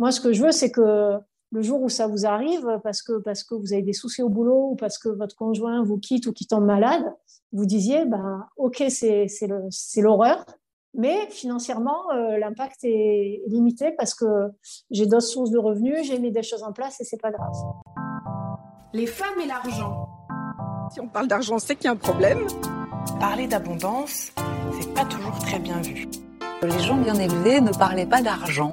Moi, ce que je veux, c'est que le jour où ça vous arrive, parce que, parce que vous avez des soucis au boulot ou parce que votre conjoint vous quitte ou qui tombe malade, vous disiez, ben, OK, c'est l'horreur, mais financièrement, euh, l'impact est limité parce que j'ai d'autres sources de revenus, j'ai mis des choses en place et c'est pas grave. Les femmes et l'argent. Si on parle d'argent, c'est qu'il y a un problème. Parler d'abondance, c'est pas toujours très bien vu. Les gens bien élevés ne parlaient pas d'argent.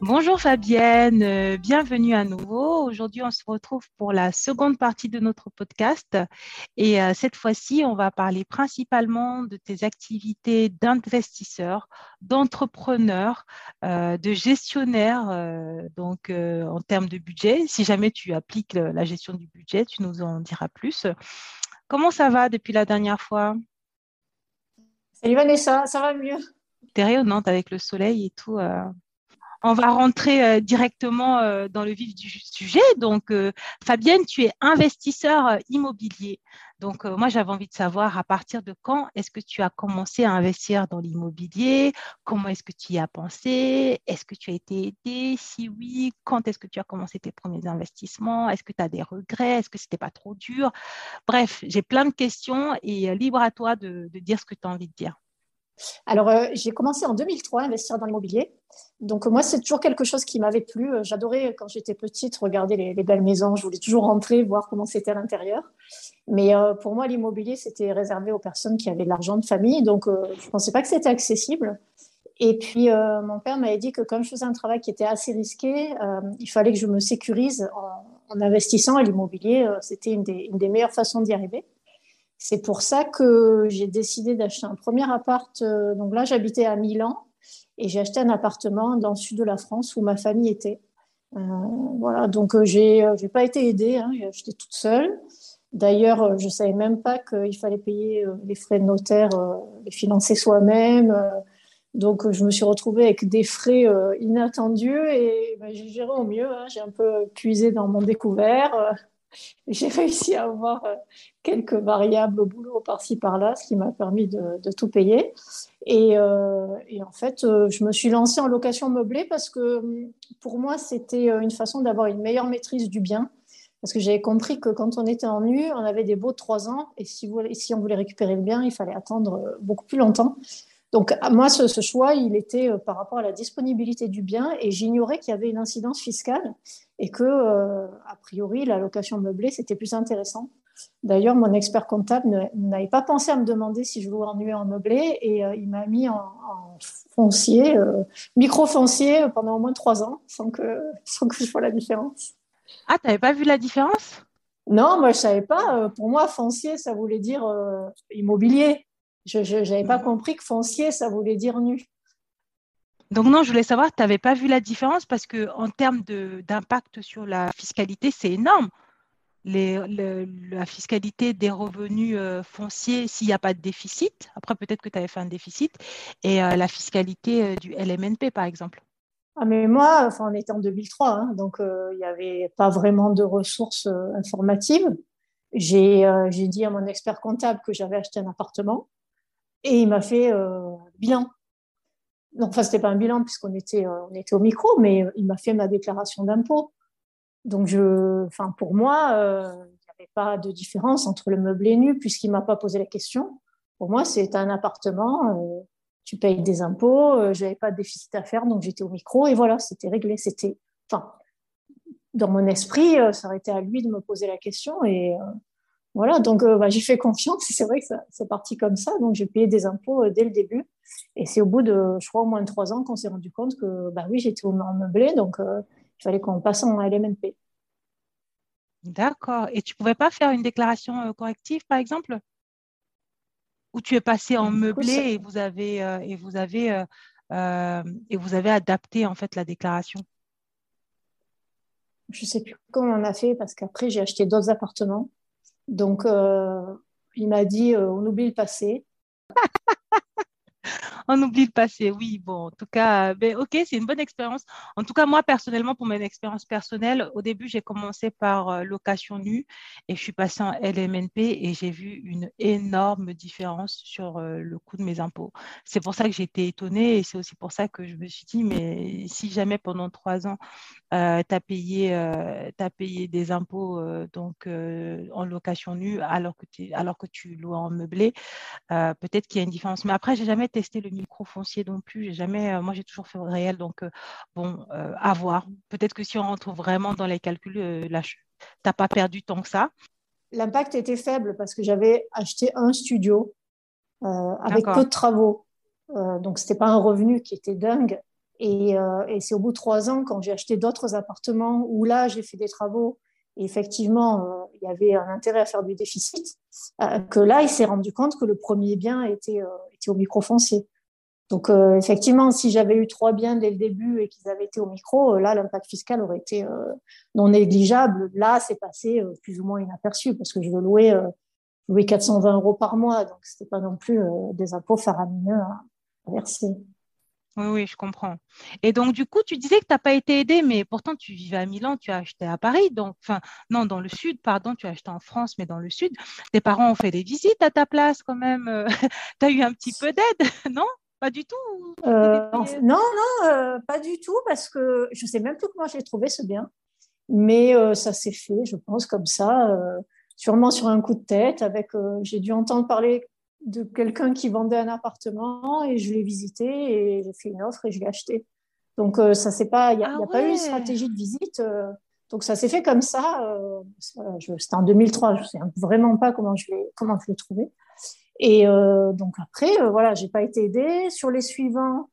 Bonjour Fabienne, euh, bienvenue à nouveau. Aujourd'hui, on se retrouve pour la seconde partie de notre podcast. Et euh, cette fois-ci, on va parler principalement de tes activités d'investisseur, d'entrepreneur, euh, de gestionnaire, donc en termes de budget. Si jamais tu appliques la gestion du budget, tu nous en diras plus. Comment ça va depuis la dernière fois? Salut Vanessa, ça va mieux? T'es rayonnante avec le soleil et tout. Euh. On va rentrer euh, directement euh, dans le vif du sujet. Donc, Fabienne, tu es investisseur immobilier. Donc, moi, j'avais envie de savoir à partir de quand est-ce que tu as commencé à investir dans l'immobilier? Comment est-ce que tu y as pensé? Est-ce que tu as été aidé? Si oui, quand est-ce que tu as commencé tes premiers investissements? Est-ce que tu as des regrets? Est-ce que ce n'était pas trop dur? Bref, j'ai plein de questions et libre à toi de dire ce que tu as envie de dire. Alors, euh, j'ai commencé en 2003 à investir dans l'immobilier. Donc, moi, c'est toujours quelque chose qui m'avait plu. Euh, j'adorais, quand j'étais petite, regarder les, belles maisons. Je voulais toujours rentrer, voir comment c'était à l'intérieur. Mais euh, pour moi, l'immobilier, c'était réservé aux personnes qui avaient de l'argent de famille. Donc, je ne pensais pas que c'était accessible. Et puis, mon père m'avait dit que comme je faisais un travail qui était assez risqué, il fallait que je me sécurise en, investissant. Et l'immobilier, c'était une des meilleures façons d'y arriver. C'est pour ça que j'ai décidé d'acheter un premier appart. Euh, donc là, j'habitais à Milan et j'ai acheté un appartement dans le sud de la France où ma famille était. Euh, voilà, donc euh, j'ai n'ai pas été aidée, hein, j'ai acheté toute seule. D'ailleurs, je ne savais même pas qu'il fallait payer les frais de notaire, les financer soi-même. donc, je me suis retrouvée avec des frais inattendus et ben, j'ai géré au mieux. Hein. J'ai un peu puisé dans mon découvert j'ai réussi à avoir euh, quelques variables au boulot par-ci par-là, ce qui m'a permis de, tout payer. Et, euh, en fait, euh, je me suis lancée en location meublée parce que pour moi, c'était une façon d'avoir une meilleure maîtrise du bien. Parce que j'avais compris que quand on était en nu, on avait des beaux trois ans, et si, on voulait récupérer le bien, il fallait attendre beaucoup plus longtemps. Donc, moi, ce, choix, il était par rapport à la disponibilité du bien, et j'ignorais qu'il y avait une incidence fiscale et que, euh, a priori, la location meublée, c'était plus intéressant. D'ailleurs, mon expert comptable n'avait pas pensé à me demander si je voulais ennuyer en meublé et euh, il m'a mis en, foncier, euh, micro-foncier pendant au moins trois ans sans que, sans que je vois la différence. Ah, tu n'avais pas vu la différence? Non, moi je ne savais pas. Pour moi, foncier, ça voulait dire immobilier. Je n'avais pas hmm. compris que foncier, ça voulait dire nu. Donc non, je voulais savoir, tu n'avais pas vu la différence parce que en termes d'impact sur la fiscalité, c'est énorme. la fiscalité des revenus euh, fonciers s'il n'y a pas de déficit. Après, peut-être que tu avais fait un déficit. Et euh, la fiscalité euh, du LMNP, par exemple. Ah, mais moi, enfin, on était en 2003, hein, donc il n'y avait pas vraiment de ressources informatives. J'ai dit à mon expert comptable que j'avais acheté un appartement et il m'a fait bilan non, enfin, c'était pas un bilan puisqu'on était, euh, on était au micro, mais euh, il m'a fait ma déclaration d'impôt. Donc, je, enfin, pour moi, euh, il n'y avait pas de différence entre le meublé nu puisqu'il m'a pas posé la question. Pour moi, c'est un appartement, tu payes des impôts, j'avais pas de déficit à faire, donc j'étais au micro et voilà, c'était réglé. C'était, enfin, dans mon esprit, ça aurait été à lui de me poser la question et voilà, donc euh, bah, j'ai fait confiance. C'est vrai que c'est parti comme ça. Donc j'ai payé des impôts euh, dès le début. Et c'est au bout de, je crois, au moins de trois ans qu'on s'est rendu compte que, bah oui, j'étais en meublé, donc euh, il fallait qu'on passe en LMNP. D'accord. Et tu pouvais pas faire une déclaration corrective, par exemple? Ou tu es passé en meublé et vous avez et vous avez et vous avez adapté en fait la déclaration? Je sais plus comment on a fait parce qu'après j'ai acheté d'autres appartements donc, euh, il m'a dit, euh, on oublie le passé. On oublie le passé. Oui, bon, en tout cas, ben, ok, c'est une bonne expérience. En tout cas, moi, personnellement, pour mon expérience personnelle, au début, j'ai commencé par euh, location nue et je suis passée en LMNP et j'ai vu une énorme différence sur euh, le coût de mes impôts. C'est pour ça que j'ai été étonnée et c'est aussi pour ça que je me suis dit, mais si jamais pendant trois ans, euh, tu as payé des impôts donc, en location nue alors que, alors que tu loues en meublé, peut-être qu'il y a une différence. Mais après, j'ai jamais testé le micro foncier non plus. J'ai jamais, moi, j'ai toujours fait réel. Donc, bon, à voir. Peut-être que si on rentre vraiment dans les calculs, là, tu n'as pas perdu tant que ça. L'impact était faible parce que j'avais acheté un studio avec peu de travaux. donc, ce n'était pas un revenu qui était dingue. Et, et c'est au bout de trois ans, quand j'ai acheté d'autres appartements, où là, j'ai fait des travaux et effectivement, euh, il y avait un intérêt à faire du déficit, euh, que là, il s'est rendu compte que le premier bien était, euh, était au micro Donc, effectivement, si j'avais eu trois biens dès le début et qu'ils avaient été au micro, là, l'impact fiscal aurait été non négligeable. Là, c'est passé plus ou moins inaperçu parce que je veux louer, louer 420 euros par mois. Donc, ce n'était pas non plus des impôts faramineux à verser. Oui, oui, je comprends. Et donc, du coup, tu disais que tu n'as pas été aidé, mais pourtant, tu vivais à Milan, tu as acheté à Paris, donc, enfin, non, dans le sud, pardon, tu as acheté en France, mais dans le sud. Tes parents ont fait des visites à ta place quand même. tu as eu un petit peu d'aide, non? Pas du tout euh, Non, non, euh, pas du tout, parce que je ne sais même plus comment j'ai trouvé ce bien, mais euh, ça s'est fait, je pense, comme ça, sûrement sur un coup de tête, avec, j'ai dû entendre parler de quelqu'un qui vendait un appartement et je l'ai visité et j'ai fait une offre et je l'ai acheté. Donc, ça c'est pas, il n'y a, ah pas eu une stratégie de visite. Donc, ça s'est fait comme ça. C'était en 2003. Je ne sais vraiment pas comment je l'ai, comment je l'ai trouvé. Et donc, après, voilà, j'ai pas été aidée. Sur les suivants,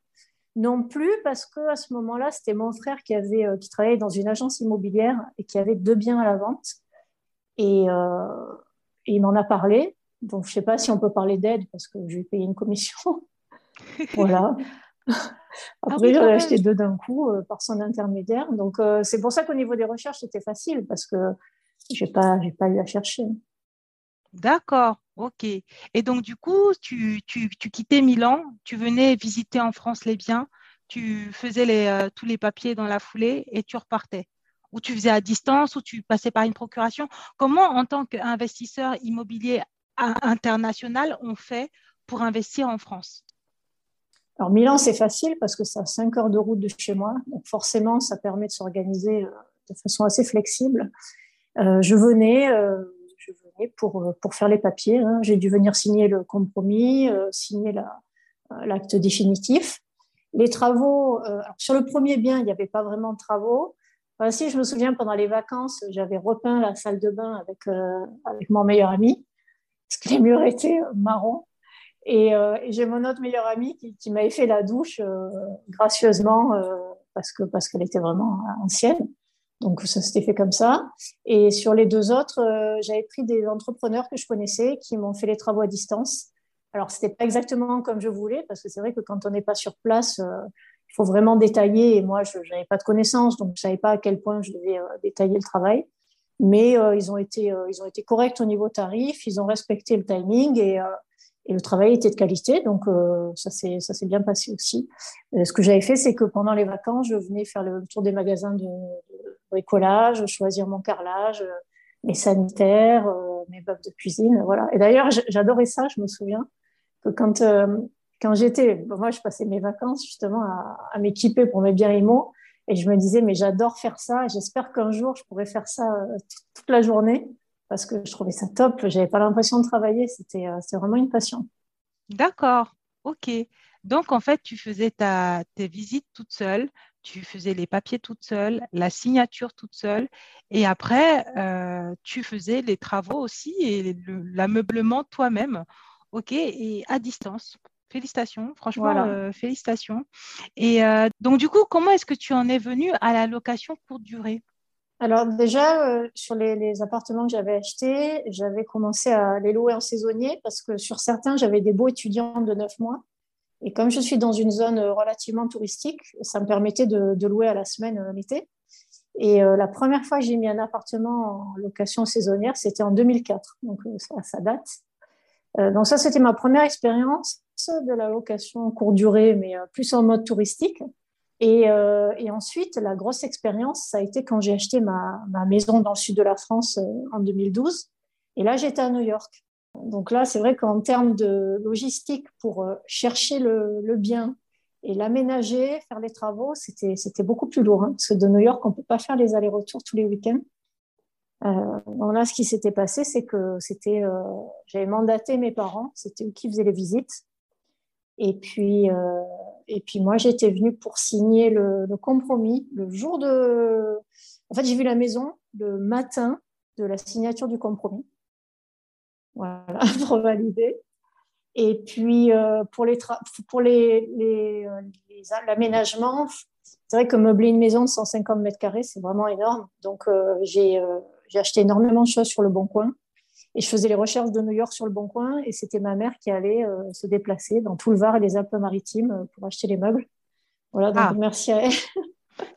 non plus, parce que à ce moment-là, c'était mon frère qui, avait, qui travaillait dans une agence immobilière et qui avait deux biens à la vente. Et, et il m'en a parlé. Donc, je ne sais pas si on peut parler d'aide parce que je vais payer une commission. voilà. Ah Après, j'en ai acheté deux d'un coup euh, par son intermédiaire. Donc, euh, c'est pour ça qu'au niveau des recherches, c'était facile parce que je n'ai pas, pas eu à chercher. D'accord, ok. Et donc, du coup, tu, quittais Milan, tu venais visiter en France les biens, tu faisais euh, tous les papiers dans la foulée et tu repartais ou tu faisais à distance, ou tu passais par une procuration. Comment, en tant qu'investisseur immobilier international on fait pour investir en France? Alors Milan, c'est facile parce que c'est à 5 heures de route de chez moi. Donc forcément, ça permet de s'organiser euh, de façon assez flexible. Euh, je venais pour, pour faire les papiers. Hein. J'ai dû venir signer le compromis, signer l'acte définitif. Les travaux, sur le premier bien, il n'y avait pas vraiment de travaux. si je me souviens, pendant les vacances, j'avais repeint la salle de bain avec, avec mon meilleur ami parce que les murs étaient marrons. Euh, et, j'ai mon autre meilleure amie qui, m'avait fait la douche euh, gracieusement euh, parce que parce qu'elle était vraiment ancienne. Donc ça s'était fait comme ça. Et sur les deux autres, j'avais pris des entrepreneurs que je connaissais qui m'ont fait les travaux à distance. Alors c'était pas exactement comme je voulais parce que c'est vrai que quand on n'est pas sur place, il faut vraiment détailler. Et moi, je n'avais pas de connaissances, donc je savais pas à quel point je devais détailler le travail mais euh, ils, ont été, euh, ils ont été corrects au niveau tarif, ils ont respecté le timing et, euh, et le travail était de qualité, donc ça s'est bien passé aussi. ce que j'avais fait, c'est que pendant les vacances, je venais faire le tour des magasins de, bricolage, choisir mon carrelage, mes sanitaires, mes meubles de cuisine, voilà. Et d'ailleurs, j'adorais ça, je me souviens, que quand, quand j'étais, moi, je passais mes vacances justement à, m'équiper pour mes biens immo, et je me disais, mais j'adore faire ça. J'espère qu'un jour, je pourrais faire ça euh, toute la journée parce que je trouvais ça top. Je n'avais pas l'impression de travailler. C'était euh, vraiment une passion. D'accord. OK. Donc, en fait, tu faisais tes visites toute seule, tu faisais les papiers toute seule, la signature toute seule, et après, euh, tu faisais les travaux aussi et l'ameublement toi-même. OK, et à distance. Félicitations, franchement, euh, félicitations. Et euh, donc, du coup, comment est-ce que tu en es venu à la location courte durée? Alors, déjà, sur les, appartements que j'avais achetés, j'avais commencé à les louer en saisonnier parce que sur certains, j'avais des beaux étudiants de 9 mois. Et comme je suis dans une zone relativement touristique, ça me permettait de, louer à la semaine l'été. Et la première fois que j'ai mis un appartement en location saisonnière, c'était en 2004. Donc, ça, ça date. donc, ça, c'était ma première expérience. de la location courte durée, mais plus en mode touristique. Et, ensuite, la grosse expérience, ça a été quand j'ai acheté ma, maison dans le sud de la France en 2012. Et là, j'étais à New York. Donc là, c'est vrai qu'en termes de logistique, pour chercher le, le bien et l'aménager, faire les travaux, c'était beaucoup plus lourd. Hein, parce que de New York, on ne peut pas faire les allers-retours tous les week-ends. Euh, là, ce qui s'était passé, c'est que c'était, euh, j'avais mandaté mes parents, c'était eux qui faisaient les visites. Et puis, euh, et puis moi, j'étais venue pour signer le, le, compromis le jour de. En fait, j'ai vu la maison le matin de la signature du compromis. Voilà, pour valider. Et puis, euh, pour les, pour les, les, euh, l'aménagement, c'est vrai que meubler une maison de 150 mètres carrés, c'est vraiment énorme. Donc, euh, j'ai j'ai acheté énormément de choses sur le Bon Coin. Et je faisais les recherches de New York sur le Bon Coin. Et c'était ma mère qui allait se déplacer dans tout le Var et les Alpes-Maritimes pour acheter les meubles. Voilà, donc ah. merci à elle.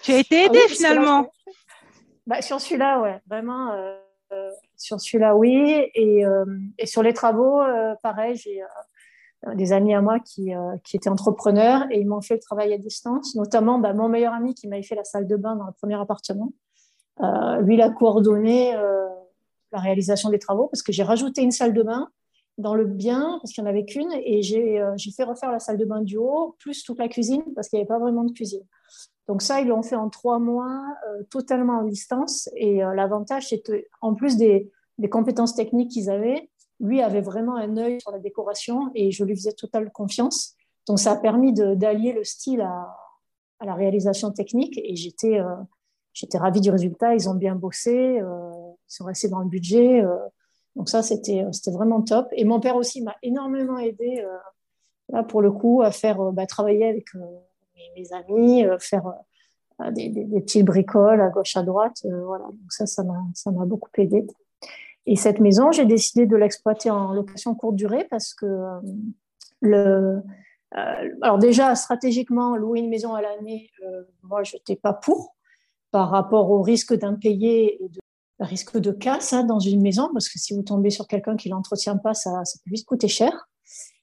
Tu as été aidée ah finalement? bah, Sur celui-là, ouais, vraiment. Euh, sur celui-là, oui. Et, et, sur les travaux, pareil, j'ai des amis à moi qui, qui, étaient entrepreneurs et ils m'ont fait le travail à distance, notamment bah, mon meilleur ami qui m'avait fait la salle de bain dans le premier appartement. Euh, lui, il a coordonné euh, la réalisation des travaux parce que j'ai rajouté une salle de bain dans le bien parce qu'il n'y en avait qu'une et euh, j'ai fait refaire la salle de bain du haut plus toute la cuisine parce qu'il n'y avait pas vraiment de cuisine. Donc ça, ils l'ont fait en trois mois, totalement en distance. Et l'avantage, c'est en plus des, des compétences techniques qu'ils avaient, lui avait vraiment un œil sur la décoration et je lui faisais totale confiance. Donc ça a permis d'allier le style à, la réalisation technique et j'étais j'étais ravie du résultat. Ils ont bien bossé, euh, ils sont restés dans le budget. Euh, donc ça, c'était vraiment top. Et mon père aussi m'a énormément aidé euh, là pour le coup à faire bah, travailler avec mes, amis, faire des, des, des, petites bricoles à gauche à droite. voilà. Donc ça, ça m'a beaucoup aidé. Et cette maison, j'ai décidé de l'exploiter en location courte durée parce que le alors déjà, stratégiquement, louer une maison à l'année, moi, je n'étais pas pour par rapport au risque d'impayé et de risque de casse hein, dans une maison, parce que si vous tombez sur quelqu'un qui l'entretient pas, ça, ça, peut vite coûter cher.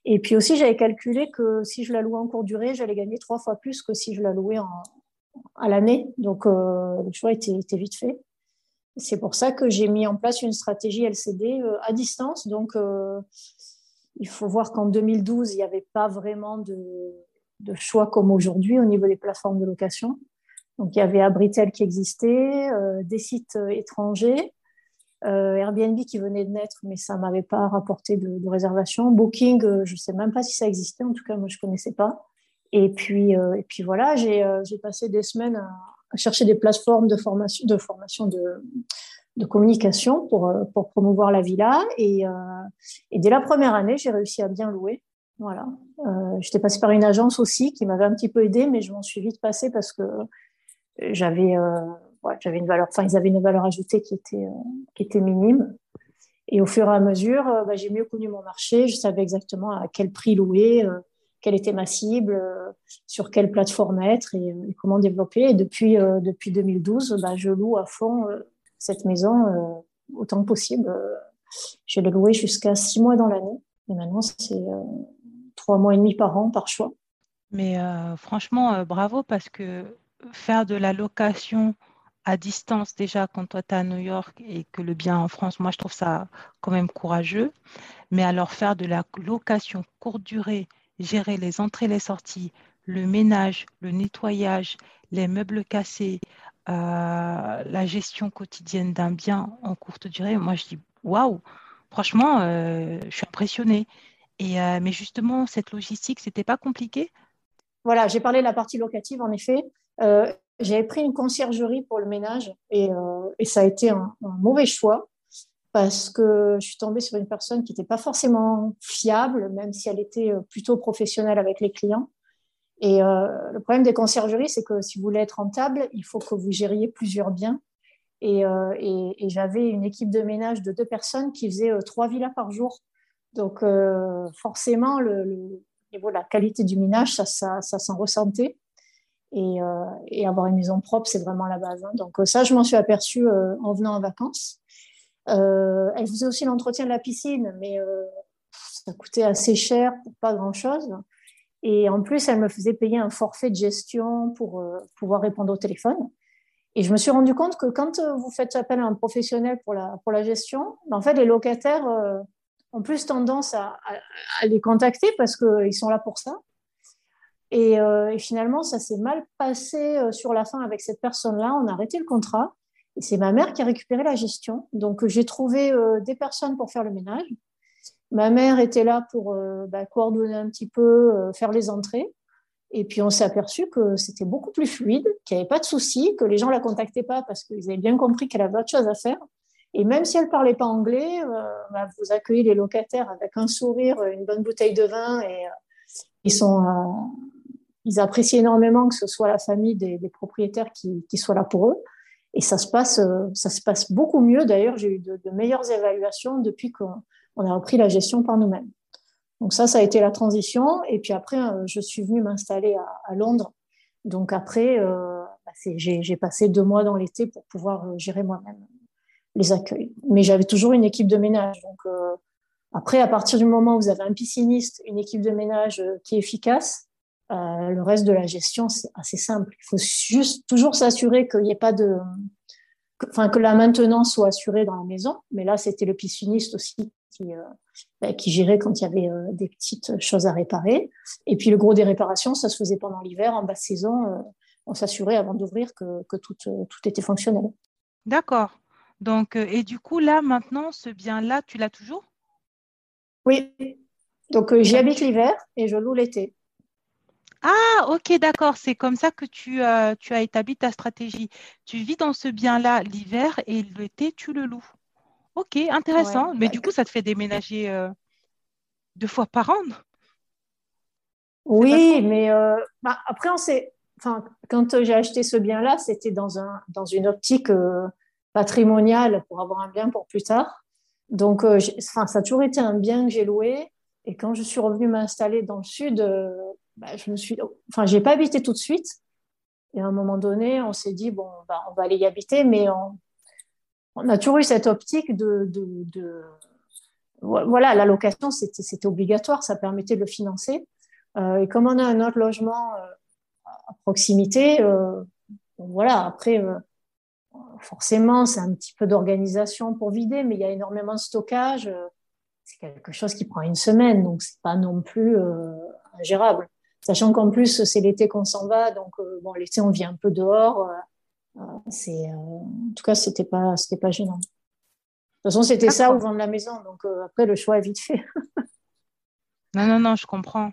Et puis aussi, j'avais calculé que si je la louais en court durée, j'allais gagner trois fois plus que si je la louais en, à l'année. Donc, euh, le choix était, était vite fait. C'est pour ça que j'ai mis en place une stratégie LCD euh, à distance. Donc, euh, il faut voir qu'en 2012, il n'y avait pas vraiment de, choix comme aujourd'hui au niveau des plateformes de location. Donc, il y avait Abritel qui existait, euh, des sites étrangers, Airbnb qui venait de naître, mais ça ne m'avait pas rapporté de, de réservation. Booking, je ne sais même pas si ça existait, en tout cas, moi, je ne connaissais pas. Et puis, et puis voilà, j'ai passé des semaines à, chercher des plateformes de formation, de, formation de, de communication pour, pour promouvoir la villa. Et, et dès la première année, j'ai réussi à bien louer. Voilà. Euh, J'étais passée par une agence aussi qui m'avait un petit peu aidée, mais je m'en suis vite passée parce que j'avais euh, une valeur, enfin ils avaient une valeur ajoutée qui était euh, qui était minime. Et au fur et à mesure, euh, bah, j'ai mieux connu mon marché. Je savais exactement à quel prix louer, quelle était ma cible, sur quelle plateforme être et, comment développer. Et depuis depuis 2012, bah, je loue à fond cette maison autant que possible. Je l'ai loué jusqu'à six mois dans l'année. Et maintenant, c'est trois mois et demi par an par choix. Mais franchement, bravo parce que faire de la location à distance déjà quand toi tu es à New York et que le bien en France, moi je trouve ça quand même courageux. Mais alors faire de la location courte durée, gérer les entrées, les sorties, le ménage, le nettoyage, les meubles cassés, euh, la gestion quotidienne d'un bien en courte durée, moi je dis waouh, franchement, euh, je suis impressionnée. Et, euh, mais justement, cette logistique, c'était pas compliqué? Voilà, j'ai parlé de la partie locative en effet. J'avais pris une conciergerie pour le ménage et, et ça a été un, mauvais choix parce que je suis tombée sur une personne qui n'était pas forcément fiable, même si elle était euh, plutôt professionnelle avec les clients. Et le problème des conciergeries, c'est que si vous voulez être rentable, il faut que vous gériez plusieurs biens. Et, et j'avais une équipe de ménage de deux personnes qui faisaient trois villas par jour. Donc forcément, le, niveau de la qualité du ménage, ça, s'en ressentait. Euh, et, avoir une maison propre, c'est vraiment la base. Hein. Donc euh, ça, je m'en suis aperçue euh, en venant en vacances. Elle faisait aussi l'entretien de la piscine, mais ça coûtait assez cher pour pas grand-chose. Et en plus, elle me faisait payer un forfait de gestion pour euh, pouvoir répondre au téléphone. Et je me suis rendu compte que quand euh, vous faites appel à un professionnel pour la, pour la gestion, ben, en fait, les locataires euh, ont plus tendance à, les contacter parce qu'ils sont là pour ça. Et finalement, ça s'est mal passé sur la fin avec cette personne-là. On a arrêté le contrat. Et c'est ma mère qui a récupéré la gestion. Donc, j'ai trouvé des personnes pour faire le ménage. Ma mère était là pour euh, bah, coordonner un petit peu, euh, faire les entrées. Et puis on s'est aperçu que c'était beaucoup plus fluide, qu'il n'y avait pas de souci, que les gens ne la contactaient pas parce qu'ils avaient bien compris qu'elle avait autre chose à faire. Et même si elle ne parlait pas anglais, euh, bah, vous accueillez les locataires avec un sourire, une bonne bouteille de vin et ils, sont, ils apprécient énormément que ce soit la famille des, propriétaires qui, qui soit là pour eux. Et ça se passe, ça se passe beaucoup mieux. D'ailleurs, j'ai eu de, meilleures évaluations depuis qu'on on a repris la gestion par nous-mêmes. Donc ça, ça a été la transition. Et puis après, euh, je suis venue m'installer à, Londres. Donc après, euh, bah, j'ai passé deux mois dans l'été pour pouvoir euh, gérer moi-même les accueils. Mais j'avais toujours une équipe de ménage. Donc après, à partir du moment où vous avez un pisciniste, une équipe de ménage qui est efficace, le reste de la gestion, c'est assez simple. Il faut juste toujours s'assurer qu'il n'y ait pas de, enfin que la maintenance soit assurée dans la maison. Mais là, c'était le pisciniste aussi qui, euh, bah, qui gérait quand il y avait euh, des petites choses à réparer. Et puis le gros des réparations, ça se faisait pendant l'hiver, en basse saison. Euh, on s'assurait avant d'ouvrir que, que tout, tout, était fonctionnel. D'accord. Donc, et du coup, là, maintenant, ce bien-là, tu l'as toujours? Oui. Donc, j'y habite l'hiver et je loue l'été. Ah, ok, d'accord. C'est comme ça que tu, tu as établi ta stratégie. Tu vis dans ce bien-là l'hiver et l'été, tu le loues. Ok, intéressant. Mais du coup, ça te fait déménager euh, deux fois par an? Oui, mais euh, bah, après, on s'est. Enfin, quand j'ai acheté ce bien-là, c'était dans, un, dans une optique euh, patrimoniale pour avoir un bien pour plus tard. Donc, enfin, ça a toujours été un bien que j'ai loué. Et quand je suis revenue m'installer dans le sud, bah, je me suis. Enfin, j'ai pas habité tout de suite. Et à un moment donné, on s'est dit, bon, bah, on va aller y habiter, mais on, on a toujours eu cette optique de, voilà, la location, c'était obligatoire, ça permettait de le financer. Euh, et comme on a un autre logement euh, à proximité, euh, voilà, après, forcément, c'est un petit peu d'organisation pour vider, mais il y a énormément de stockage. c'est quelque chose qui prend une semaine, donc c'est pas non plus ingérable. Sachant qu'en plus, c'est l'été qu'on s'en va, donc bon, l'été, on vit un peu dehors c'est, euh, en tout cas, c'était pas, c'était pas gênant. De toute façon, c'était ça ou vendre la maison. Donc euh, après, le choix est vite fait. non, non, non, je comprends.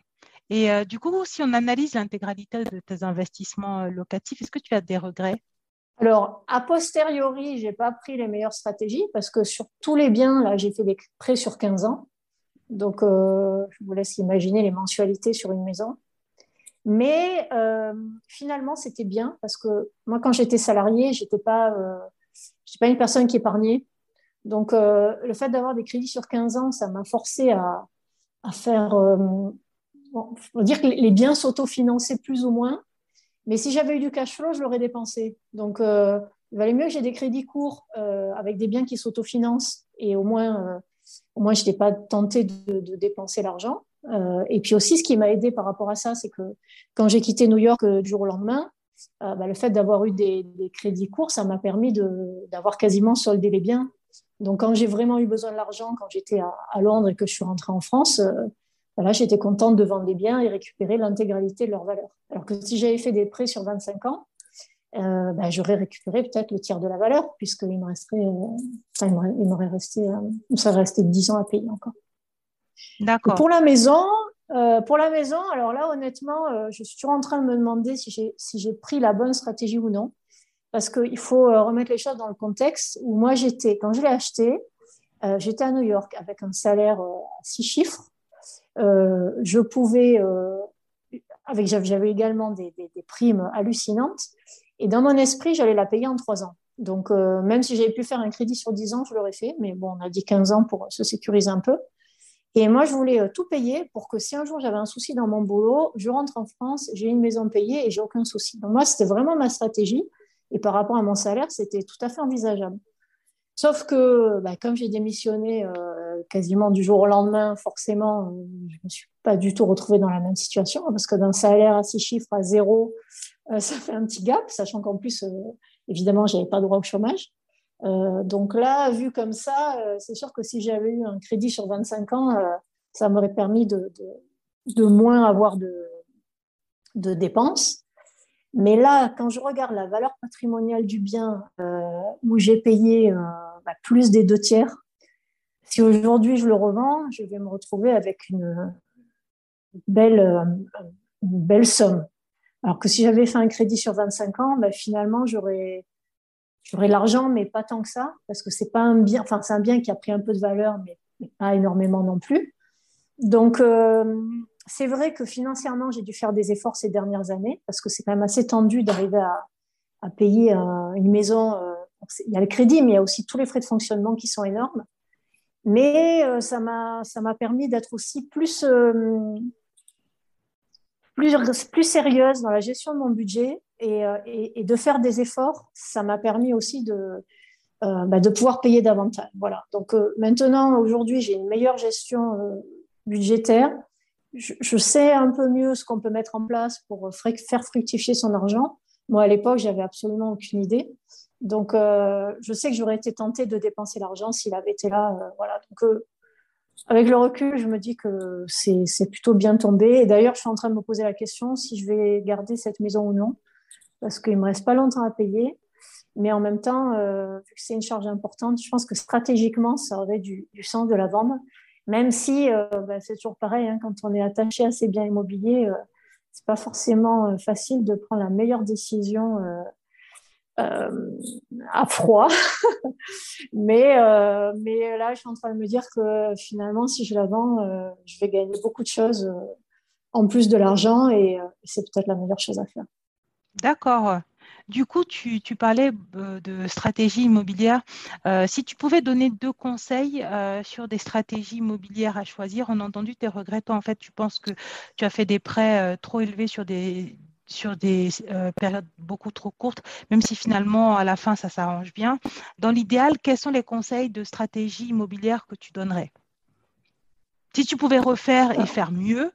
Et euh, du coup, si on analyse l'intégralité de tes investissements locatifs, est-ce que tu as des regrets? Alors, a posteriori, j'ai pas pris les meilleures stratégies parce que sur tous les biens, là, j'ai fait des prêts sur 15 ans. Donc, je vous laisse imaginer les mensualités sur une maison. Mais euh, finalement, c'était bien parce que moi, quand j'étais salariée, je n'étais pas, euh, pas une personne qui épargnait. Donc, euh, le fait d'avoir des crédits sur 15 ans, ça m'a forcé à, à faire. on va dire que les biens s'autofinançaient plus ou moins. Mais si j'avais eu du cash flow, je l'aurais dépensé. Donc, il valait mieux que j'ai des crédits courts avec des biens qui s'autofinancent et au moins, je n'étais pas tentée de dépenser l'argent. Euh, et puis aussi, ce qui m'a aidé par rapport à ça, c'est que quand j'ai quitté New York euh, du jour au lendemain, euh, bah, le fait d'avoir eu des, crédits courts, ça m'a permis d'avoir quasiment soldé les biens. Donc, quand j'ai vraiment eu besoin de l'argent, quand j'étais à, Londres et que je suis rentrée en France, voilà, j'étais contente de vendre des biens et récupérer l'intégralité de leur valeur. Alors que si j'avais fait des prêts sur 25 ans, bah, j'aurais récupéré peut-être le tiers de la valeur, puisqu'il me resterait, il m'aurait resté, ça restait 10 ans à payer encore. Pour la maison, euh, pour la maison, alors là, honnêtement, euh, je suis toujours en train de me demander si j'ai si pris la bonne stratégie ou non. Parce qu'il faut euh, remettre les choses dans le contexte où moi j'étais, quand je l'ai acheté, j'étais à New York avec un salaire à six chiffres. je pouvais, avec j'avais également des, des, des, primes hallucinantes. Et dans mon esprit, j'allais la payer en trois ans. Donc, même si j'avais pu faire un crédit sur 10 ans, je l'aurais fait. Mais bon, on a dit 15 ans pour se sécuriser un peu. Et moi, je voulais euh, tout payer pour que si un jour j'avais un souci dans mon boulot, je rentre en France, j'ai une maison payée et j'ai aucun souci. Donc moi, c'était vraiment ma stratégie. Et par rapport à mon salaire, c'était tout à fait envisageable. Sauf que, bah, comme j'ai démissionné euh, quasiment du jour au lendemain, forcément, je ne me suis pas du tout retrouvée dans la même situation parce que d'un salaire à six chiffres à zéro, ça fait un petit gap, sachant qu'en plus, évidemment, je n'avais pas droit au chômage. Donc là, vu comme ça, c'est sûr que si j'avais eu un crédit sur 25 ans, ça m'aurait permis de, moins avoir de, dépenses. Mais là, quand je regarde la valeur patrimoniale du bien, euh, où j'ai payé euh, bah, plus des deux tiers, si aujourd'hui je le revends, je vais me retrouver avec une belle, euh, une belle somme. Alors que si j'avais fait un crédit sur 25 ans, bah, finalement, j'aurais, j'aurais l'argent, mais pas tant que ça, parce que c'est pas un bien, enfin, c'est un bien qui a pris un peu de valeur, mais, pas énormément non plus. Donc, c'est vrai que financièrement, j'ai dû faire des efforts ces dernières années parce que c'est quand même assez tendu d'arriver à, payer une maison. Euh, il y a le crédit, mais il y a aussi tous les frais de fonctionnement qui sont énormes. Mais euh, ça m'a permis d'être aussi plus, euh, plus, plus sérieuse dans la gestion de mon budget et, et, de faire des efforts. Ça m'a permis aussi de, bah, de pouvoir payer davantage. Voilà. Donc maintenant, aujourd'hui, j'ai une meilleure gestion budgétaire je, sais un peu mieux ce qu'on peut mettre en place pour faire fructifier son argent. Moi, à l'époque, j'avais absolument aucune idée. Donc, euh, je sais que j'aurais été tentée de dépenser l'argent s'il avait été là. Euh, voilà. Donc, euh, avec le recul, je me dis que c'est plutôt bien tombé. Et d'ailleurs, je suis en train de me poser la question si je vais garder cette maison ou non, parce qu'il me reste pas longtemps à payer. Mais en même temps, vu que c'est une charge importante, je pense que stratégiquement, ça aurait du, sens de la vendre. Même si euh, bah, c'est toujours pareil, hein, quand on est attaché à ses biens immobiliers, euh, c'est pas forcément euh, facile de prendre la meilleure décision à froid. mais, mais là, je suis en train de me dire que finalement, si je la vends, je vais gagner beaucoup de choses en plus de l'argent et c'est peut-être la meilleure chose à faire. D'accord. Du coup, tu, parlais euh, de stratégie immobilière. Euh, si tu pouvais donner deux conseils euh, sur des stratégies immobilières à choisir, on a entendu tes regrets. En fait, tu penses que tu as fait des prêts trop élevés sur des, sur des périodes beaucoup trop courtes, même si finalement, à la fin, ça s'arrange bien. Dans l'idéal, quels sont les conseils de stratégie immobilière que tu donnerais? Si tu pouvais refaire et faire mieux,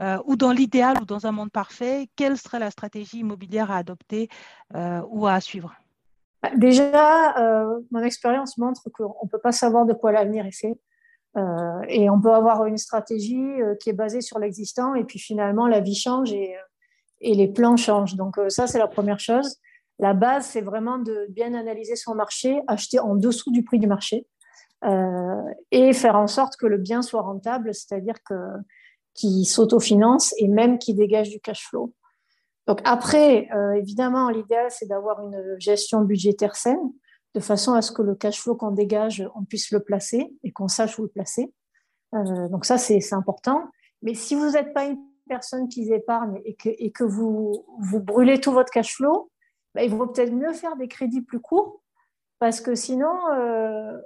euh, ou dans l'idéal ou dans un monde parfait, quelle serait la stratégie immobilière à adopter euh, ou à suivre? Bah, Déjà, euh, mon expérience montre qu'on ne peut pas savoir de quoi l'avenir est fait. et on peut avoir une stratégie qui est basée sur l'existant et puis finalement la vie change et les plans changent. Donc ça, c'est la première chose. La base, c'est vraiment de bien analyser son marché, acheter en dessous du prix du marché et faire en sorte que le bien soit rentable, c'est-à-dire que qui s'autofinance et même qui dégage du cash flow. Donc après, euh, évidemment, l'idéal, c'est d'avoir une gestion budgétaire saine, de façon à ce que le cash flow qu'on dégage, on puisse le placer et qu'on sache où le placer. Euh, donc ça, c'est important. Mais si vous n'êtes pas une personne qui épargne et que, vous, vous brûlez tout votre cash flow, bah, il vaut peut-être mieux faire des crédits plus courts parce que sinon, euh,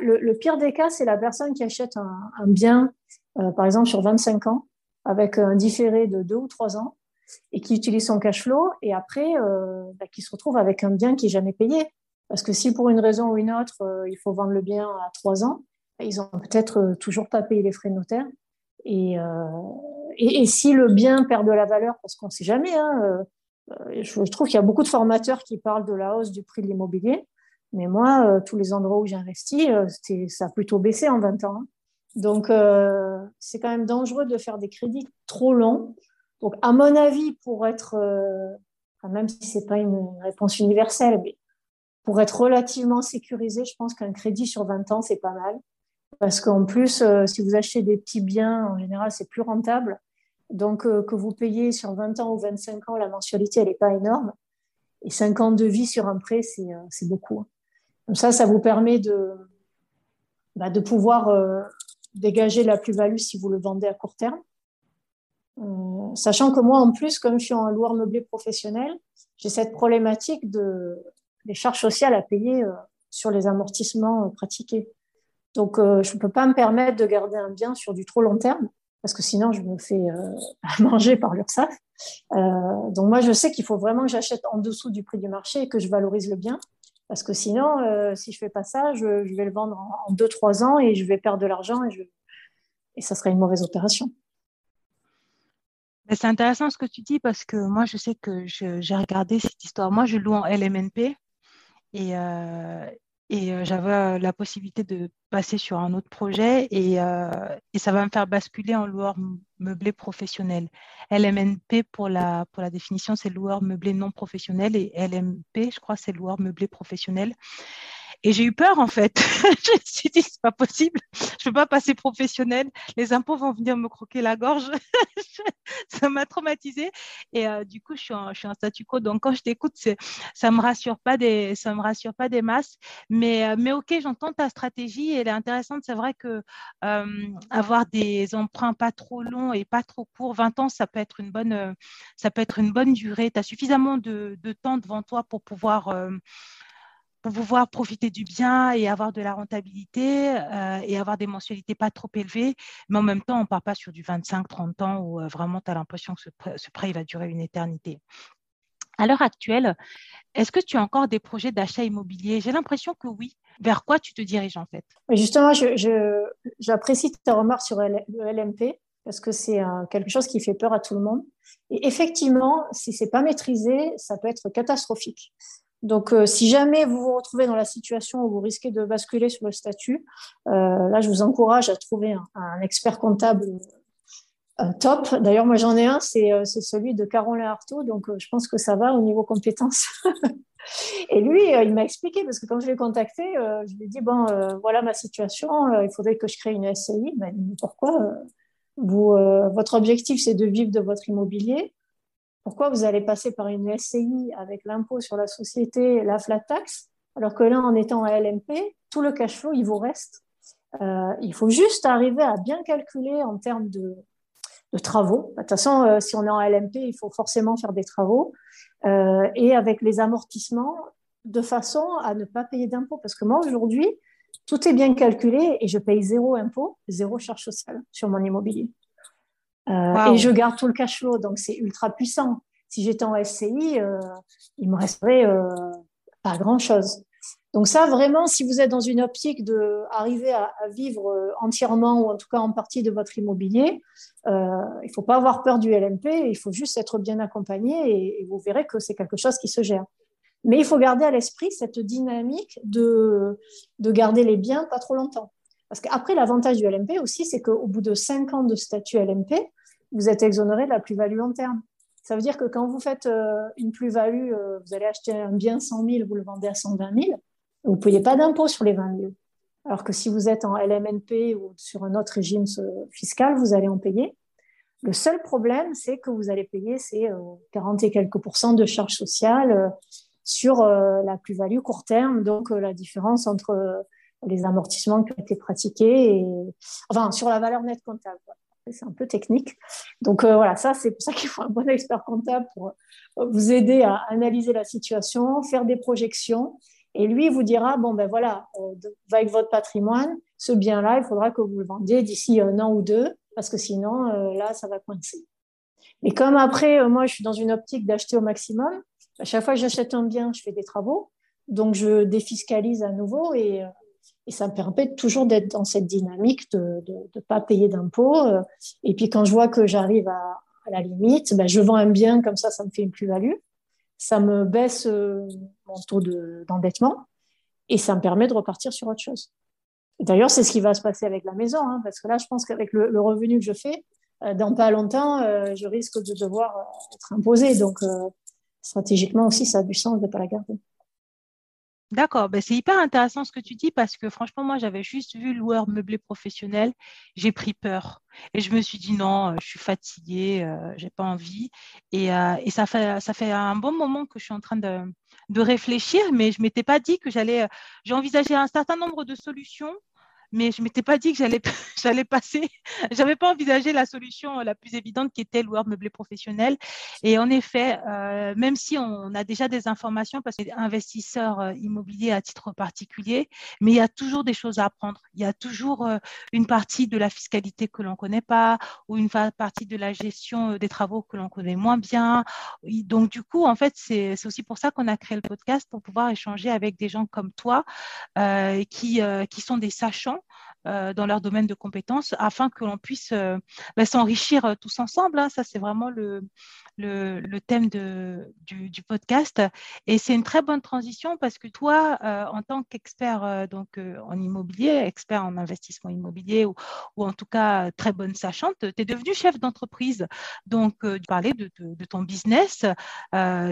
le, pire des cas, c'est la personne qui achète un bien euh, par exemple sur 25 ans, avec un différé de 2 ou 3 ans, et qui utilise son cash flow, et après, euh, bah, qui se retrouve avec un bien qui n'est jamais payé. Parce que si pour une raison ou une autre, euh, il faut vendre le bien à 3 ans, bah, ils n'ont peut-être toujours pas payé les frais de notaire. Et, et, si le bien perd de la valeur, parce qu'on ne sait jamais, hein, je, trouve qu'il y a beaucoup de formateurs qui parlent de la hausse du prix de l'immobilier, mais moi, tous les endroits où j'ai investi, ça a plutôt baissé en 20 ans. Hein. Donc, euh, c'est quand même dangereux de faire des crédits trop longs. Donc, à mon avis, pour être, euh, même si ce n'est pas une réponse universelle, mais pour être relativement sécurisé, je pense qu'un crédit sur 20 ans, c'est pas mal. Parce qu'en plus, euh, si vous achetez des petits biens, en général, c'est plus rentable. Donc, que vous payez sur 20 ans ou 25 ans, la mensualité, elle n'est pas énorme. Et 5 ans de vie sur un prêt, c'est beaucoup. Comme ça, ça vous permet de, bah, de pouvoir dégager la plus-value si vous le vendez à court terme. Euh, sachant que moi, en plus, comme je suis en loueur meublé professionnel, j'ai cette problématique de, des charges sociales à payer euh, sur les amortissements euh, pratiqués. Donc, je ne peux pas me permettre de garder un bien sur du trop long terme, parce que sinon, je me fais manger par l'URSSAF. donc, moi, je sais qu'il faut vraiment que j'achète en dessous du prix du marché et que je valorise le bien. Parce que sinon, euh, si je fais pas ça, je, vais le vendre en 2-3 ans et je vais perdre de l'argent et, et ça serait une mauvaise opération. C'est intéressant ce que tu dis parce que moi, je sais que j'ai regardé cette histoire. Moi, je loue en LMNP et, euh, et euh, j'avais la possibilité de passer sur un autre projet et, euh, et, ça va me faire basculer en loueur meublé professionnel. LMNP, pour la, pour la définition, c'est loueur meublé non professionnel et LMP, je crois, c'est loueur meublé professionnel. Et j'ai eu peur, en fait. je me suis dit, c'est pas possible. Je peux pas passer professionnel. Les impôts vont venir me croquer la gorge. ça m'a traumatisée. Et euh, du coup, je suis, en, statu quo. Donc, quand je t'écoute, ça me rassure pas des, ça me rassure pas des masses. Mais, euh, mais ok, j'entends ta stratégie. Elle est intéressante. C'est vrai que euh, avoir des emprunts pas trop longs et pas trop courts, 20 ans, ça peut être une bonne, ça peut être une bonne durée. Tu as suffisamment de, temps devant toi pour pouvoir pour pouvoir profiter du bien et avoir de la rentabilité euh, et avoir des mensualités pas trop élevées. Mais en même temps, on ne part pas sur du 25-30 ans où euh, vraiment tu as l'impression que ce prêt, va durer une éternité. À l'heure actuelle, est-ce que tu as encore des projets d'achat immobilier? J'ai l'impression que oui. Vers quoi tu te diriges en fait? Justement, j'apprécie ta remarque sur le LMP parce que c'est quelque chose qui fait peur à tout le monde. Et effectivement, si ce n'est pas maîtrisé, ça peut être catastrophique. Donc, euh, si jamais vous vous retrouvez dans la situation où vous risquez de basculer sur le statut, euh, là, je vous encourage à trouver un, expert comptable euh, top. D'ailleurs, moi, j'en ai un, c'est celui de Caroline Artaud, donc je pense que ça va au niveau compétences. Et lui, il m'a expliqué, parce que quand je l'ai contacté, je lui ai dit, bon, voilà ma situation, il faudrait que je crée une SCI. Pourquoi Votre objectif, c'est de vivre de votre immobilier. Pourquoi vous allez passer par une SCI avec l'impôt sur la société, la flat tax, alors que là, en étant à LMP, tout le cash flow, il vous reste. Euh, il faut juste arriver à bien calculer en termes de, travaux. De toute façon, euh, si on est en LMP, il faut forcément faire des travaux. Euh, et avec les amortissements, de façon à ne pas payer d'impôt. Parce que moi, aujourd'hui, tout est bien calculé et je paye zéro impôt, zéro charge sociale sur mon immobilier. Euh, et je garde tout le cash flow, donc c'est ultra puissant. Si j'étais en SCI, euh, il me resterait euh, pas grand-chose. Donc ça, vraiment, si vous êtes dans une optique de arriver à, vivre entièrement ou en tout cas en partie de votre immobilier, il ne faut pas avoir peur du LMP, il faut juste être bien accompagné et, et vous verrez que c'est quelque chose qui se gère. Mais il faut garder à l'esprit cette dynamique de, de garder les biens pas trop longtemps. Parce qu'après, l'avantage du LMP aussi, c'est qu'au bout de 5 ans de statut LMP, vous êtes exonéré de la plus-value long terme. Ça veut dire que quand vous faites euh, une plus-value, euh, vous allez acheter un bien 100 000, vous le vendez à 120 000, vous ne payez pas d'impôt sur les 20 000. Alors que si vous êtes en LMNP ou sur un autre régime fiscal, vous allez en payer. Le seul problème, c'est que vous allez payer ces 40 euh, et quelques pourcents de charges sociales sur la plus-value court terme, donc la différence entre les amortissements qui ont été pratiqués et enfin sur la valeur nette comptable c'est un peu technique. Donc euh, voilà, ça c'est pour ça qu'il faut un bon expert comptable pour euh, vous aider à analyser la situation, faire des projections. Et lui vous dira bon ben voilà, euh, avec votre patrimoine, ce bien-là, il faudra que vous le vendiez d'ici un an ou deux, parce que sinon là ça va coincer. Mais comme après, moi je suis dans une optique d'acheter au maximum, à chaque fois que j'achète un bien, je fais des travaux, donc je défiscalise à nouveau et et ça me permet toujours d'être dans cette dynamique de ne pas payer d'impôts. Euh. Et puis quand je vois que j'arrive à, la limite, ben, je vends un bien, comme ça, ça me fait une plus-value. Ça me baisse euh, mon taux d'endettement et ça me permet de repartir sur autre chose. D'ailleurs, c'est ce qui va se passer avec la maison, hein, parce que là, je pense qu'avec le, revenu que je fais, euh, dans pas longtemps, je risque de devoir être imposé. Donc, stratégiquement aussi, ça a du sens de ne pas la garder. D'accord, ben c'est hyper intéressant ce que tu dis parce que franchement, moi, j'avais juste vu loueur meublé professionnel, j'ai pris peur et je me suis dit non, euh, je suis fatiguée, euh, j'ai pas envie. Et, euh, et, ça, fait, ça fait un bon moment que je suis en train de, de réfléchir, mais je m'étais pas dit que j'allais. J'ai envisagé un certain nombre de solutions, mais je m'étais pas dit que j'allais passer. J'avais pas envisagé la solution la plus évidente qui était loueur meublé professionnel. Et en effet, euh, même si on a déjà des informations parce que investisseurs euh, immobiliers à titre particulier, mais il y a toujours des choses à apprendre. Il y a toujours euh, une partie de la fiscalité que l'on connaît pas ou une partie de la gestion des travaux que l'on connaît moins bien. Donc du coup, en fait, c'est aussi pour ça qu'on a créé le podcast pour pouvoir échanger avec des gens comme toi qui qui sont des sachants euh, dans leur domaine de compétences afin que l'on puisse euh, bah, s'enrichir euh, tous ensemble. Hein. Ça, c'est vraiment le, le, thème de, du, podcast. Et c'est une très bonne transition parce que toi, euh, en tant qu'expert euh, donc euh, en immobilier, expert en investissement immobilier ou, en tout cas très bonne sachante, tu es devenu chef d'entreprise. Donc, tu parlais de, de, ton business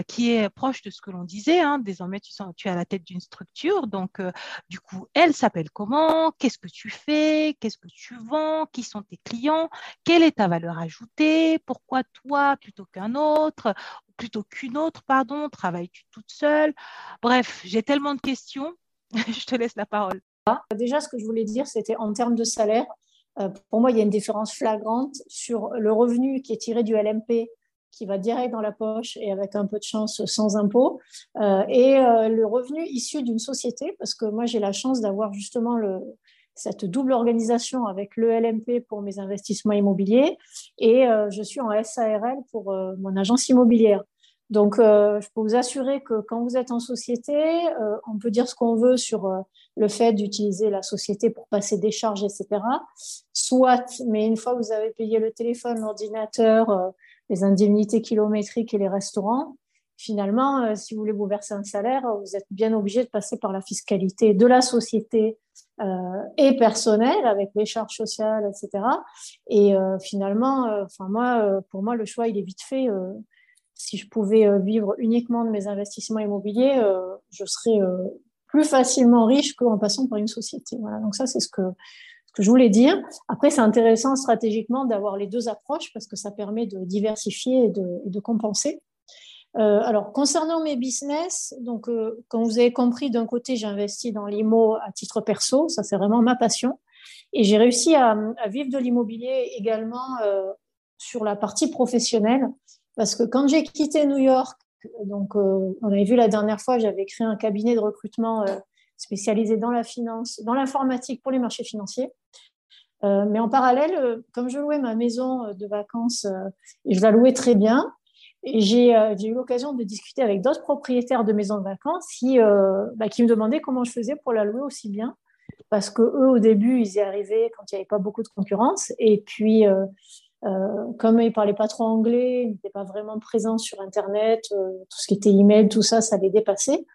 qui est proche de ce que l'on disait. Hein. Désormais, tu, sens, tu es à la tête d'une structure. Donc, du coup, elle s'appelle comment? Qu'est-ce que tu fais? Qu'est-ce que tu vends? Qui sont tes clients? Quelle est ta valeur ajoutée? Pourquoi toi plutôt qu'un autre, plutôt qu'une autre, pardon Travailles-tu toute seule? Bref, j'ai tellement de questions. je te laisse la parole. Déjà, ce que je voulais dire, c'était en termes de salaire. Euh, pour moi, il y a une différence flagrante sur le revenu qui est tiré du LMP, qui va direct dans la poche et avec un peu de chance sans impôt, euh, et euh, le revenu issu d'une société, parce que moi, j'ai la chance d'avoir justement le, cette double organisation avec le LMP pour mes investissements immobiliers et euh, je suis en SARL pour euh, mon agence immobilière. Donc, euh, je peux vous assurer que quand vous êtes en société, on peut dire ce qu'on veut sur le fait d'utiliser la société pour passer des charges, etc. Soit, mais une fois que vous avez payé le téléphone, l'ordinateur, les indemnités kilométriques et les restaurants, finalement, si vous voulez vous verser un salaire, vous êtes bien obligé de passer par la fiscalité de la société euh, et personnel avec les charges sociales, etc. Et euh, finalement, euh, enfin moi, pour moi, le choix il est vite fait. si je pouvais vivre uniquement de mes investissements immobiliers, je serais plus facilement riche qu'en passant par une société. Voilà. Donc ça, c'est ce que ce que je voulais dire. Après, c'est intéressant stratégiquement d'avoir les deux approches parce que ça permet de diversifier et de, et de compenser. Euh, alors, concernant mes business, donc, euh, comme vous avez compris, d'un côté, j'ai investi dans l'IMO à titre perso, ça c'est vraiment ma passion. Et j'ai réussi à, vivre de l'immobilier également euh, sur la partie professionnelle, parce que quand j'ai quitté New York, donc on avait vu la dernière fois, j'avais créé un cabinet de recrutement spécialisé dans la finance, dans l'informatique pour les marchés financiers. mais en parallèle, comme je louais ma maison de vacances et je la louais très bien, euh, j'ai eu l'occasion de discuter avec d'autres propriétaires de maisons de vacances qui, euh, bah, qui me demandaient comment je faisais pour la louer aussi bien. Parce que eux, au début, ils y arrivaient quand il n'y avait pas beaucoup de concurrence. Et puis, euh, comme ils ne parlaient pas trop anglais, ils n'étaient pas vraiment présents sur Internet, tout ce qui était email, tout ça, ça les dépassait.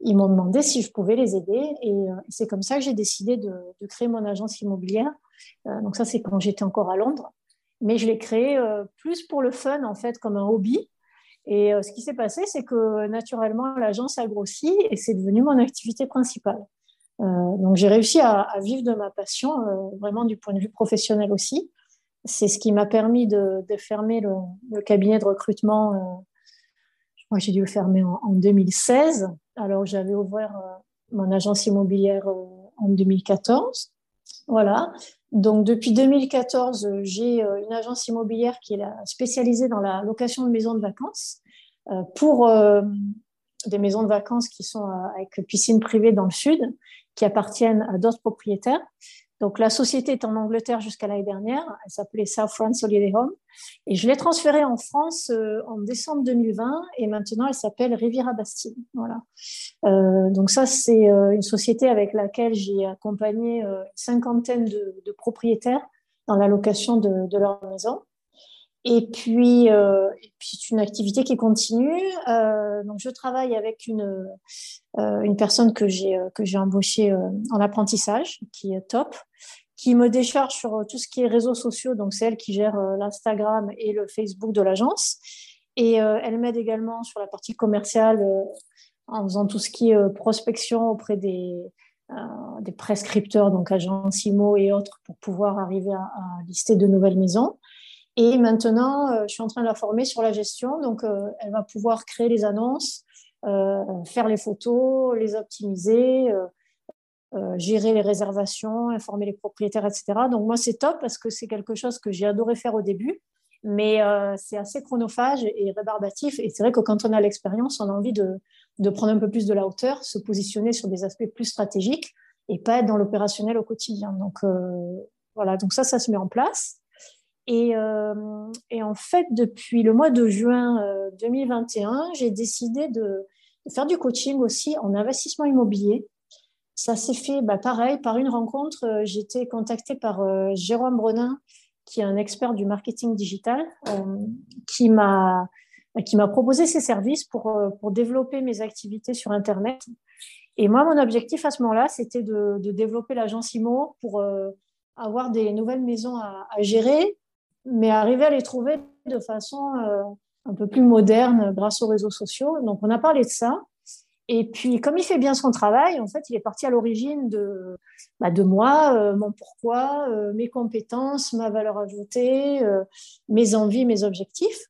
Ils m'ont demandé si je pouvais les aider. Et c'est comme ça que j'ai décidé de, créer mon agence immobilière. donc ça, c'est quand j'étais encore à Londres mais je l'ai créé plus pour le fun, en fait, comme un hobby. Et euh, ce qui s'est passé, c'est que naturellement, l'agence a grossi et c'est devenu mon activité principale. Euh, donc, j'ai réussi à, vivre de ma passion, euh, vraiment du point de vue professionnel aussi. C'est ce qui m'a permis de, fermer le, cabinet de recrutement. je crois j'ai dû le fermer en, 2016. Alors, j'avais ouvert mon agence immobilière en 2014. Voilà. Donc, depuis 2014, j'ai euh, une agence immobilière qui est spécialisée dans la location de maisons de vacances euh, pour euh, des maisons de vacances qui sont avec piscine privée dans le sud, qui appartiennent à d'autres propriétaires. Donc, la société est en Angleterre jusqu'à l'année dernière. Elle s'appelait South France Holiday Home. Et je l'ai transférée en France euh, en décembre 2020. Et maintenant, elle s'appelle Riviera Bastille. Voilà. Euh, donc, ça, c'est euh, une société avec laquelle j'ai accompagné une cinquantaine de, propriétaires dans la location de leur maison. Et puis, euh, et puis c'est une activité qui continue. Euh, donc, je travaille avec une, euh, une personne que j'ai que j'ai embauchée en apprentissage, qui est top, qui me décharge sur tout ce qui est réseaux sociaux. Donc, c'est elle qui gère l'Instagram et le Facebook de l'agence. Et elle m'aide également sur la partie commerciale en faisant tout ce qui est prospection auprès des, des prescripteurs, donc agences IMO et autres, pour pouvoir arriver à lister de nouvelles maisons. Et maintenant, euh, je suis en train de la former sur la gestion. Donc, euh, elle va pouvoir créer les annonces, euh, faire les photos, les optimiser, gérer les réservations, informer les propriétaires, etc. Donc moi, c'est top parce que c'est quelque chose que j'ai adoré faire au début, mais c'est assez chronophage et rébarbatif. Et c'est vrai que quand on a l'expérience, on a envie de, de prendre un peu plus de la hauteur, se positionner sur des aspects plus stratégiques et pas être dans l'opérationnel au quotidien. Donc voilà, donc ça, ça se met en place. Et, euh, et, en fait, depuis le mois de juin 2021, euh, j'ai décidé de, faire du coaching aussi en investissement immobilier. Ça s'est fait bah, pareil, par une rencontre. Euh, j'ai été contactée par Jérôme Brenin, qui est un expert du marketing digital, qui m'a proposé ses services pour, pour développer mes activités sur Internet. Et moi, mon objectif à ce moment-là, c'était de, développer l'agence IMO pour avoir des nouvelles maisons à, gérer mais arriver à les trouver de façon euh, un peu plus moderne grâce aux réseaux sociaux. Donc, on a parlé de ça. Et puis, comme il fait bien son travail, en fait, il est parti à l'origine de, bah, de moi, euh, mon pourquoi, euh, mes compétences, ma valeur ajoutée, mes envies, mes objectifs.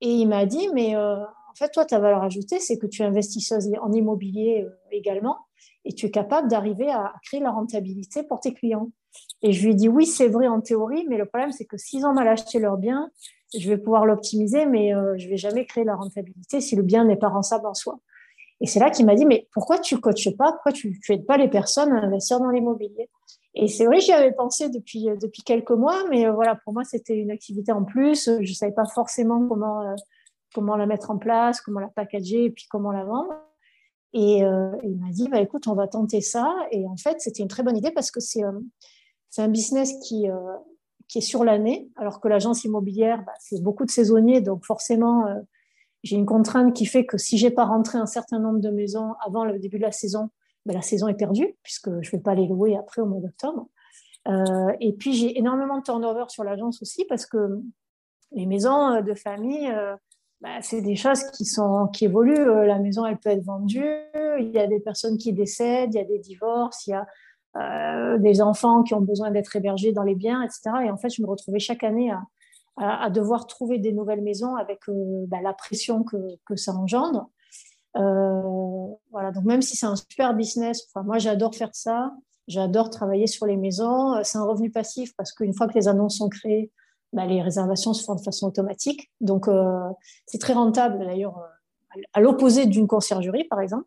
Et il m'a dit, mais en fait, toi, ta valeur ajoutée, c'est que tu es investisseuse en immobilier également et tu es capable d'arriver à créer la rentabilité pour tes clients. Et je lui ai dit, oui, c'est vrai en théorie, mais le problème, c'est que s'ils ont mal acheté leur bien, je vais pouvoir l'optimiser, mais euh, je vais jamais créer la rentabilité si le bien n'est pas rentable en soi. Et c'est là qu'il m'a dit, mais pourquoi tu coaches pas? Pourquoi tu n'aides pas les personnes à investir dans l'immobilier? Et c'est vrai, j'y avais pensé depuis, euh, depuis quelques mois, mais euh, voilà, pour moi, c'était une activité en plus. Je savais pas forcément comment, comment la mettre en place, comment la packager et puis comment la vendre. Et il m'a dit, bah, écoute, on va tenter ça. Et en fait, c'était une très bonne idée parce que c'est c'est un business qui, euh, qui est sur l'année, alors que l'agence immobilière, bah, c'est beaucoup de saisonniers, donc forcément, euh, j'ai une contrainte qui fait que si j'ai pas rentré un certain nombre de maisons avant le début de la saison, bah, la saison est perdue, puisque je vais pas les louer après au mois d'octobre. Euh, et puis, j'ai énormément de turnover sur l'agence aussi, parce que les maisons de famille, bah, c'est des choses qui, sont, qui évoluent. La maison, elle peut être vendue, il y a des personnes qui décèdent, il y a des divorces, il y a euh, des enfants qui ont besoin d'être hébergés dans les biens, etc. Et en fait, je me retrouvais chaque année à, devoir trouver des nouvelles maisons avec euh, bah, la pression que, ça engendre. Euh, voilà, donc même si c'est un super business, moi j'adore faire ça, j'adore travailler sur les maisons. C'est un revenu passif parce qu'une fois que les annonces sont créées, bah, les réservations se font de façon automatique. Donc c'est très rentable d'ailleurs, à l'opposé d'une conciergerie par exemple.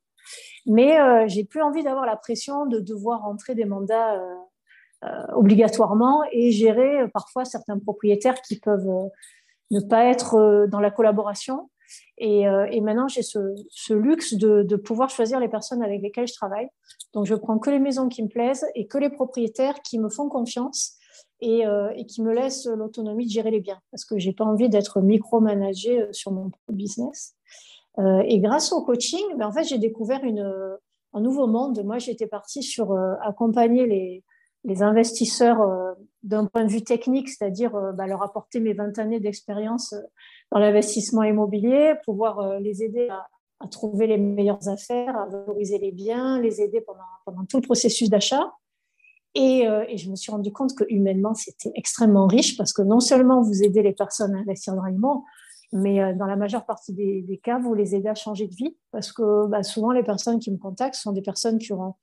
Mais euh, j'ai plus envie d'avoir la pression de devoir rentrer des mandats euh, euh, obligatoirement et gérer parfois certains propriétaires qui peuvent ne pas être dans la collaboration. Et, maintenant, j'ai ce, luxe de, pouvoir choisir les personnes avec lesquelles je travaille. Donc, je prends que les maisons qui me plaisent et que les propriétaires qui me font confiance et, qui me laissent l'autonomie de gérer les biens. Parce que j'ai pas envie d'être micromanagé sur mon business. Euh, et grâce au coaching, ben, en fait, j'ai découvert une, un nouveau monde. Moi, j'étais partie sur euh, accompagner les, investisseurs euh, d'un point de vue technique, c'est-à-dire ben, leur apporter mes 20 années d'expérience dans l'investissement immobilier, pouvoir les aider à, trouver les meilleures affaires, à valoriser les biens, les aider pendant, tout le processus d'achat. Et, et, je me suis rendu compte que humainement, c'était extrêmement riche parce que non seulement vous aidez les personnes à investir dans l'immobilier, mais euh, dans la majeure partie des, cas, vous les aidez à changer de vie parce que bah, souvent, les personnes qui me contactent sont des personnes qui ont,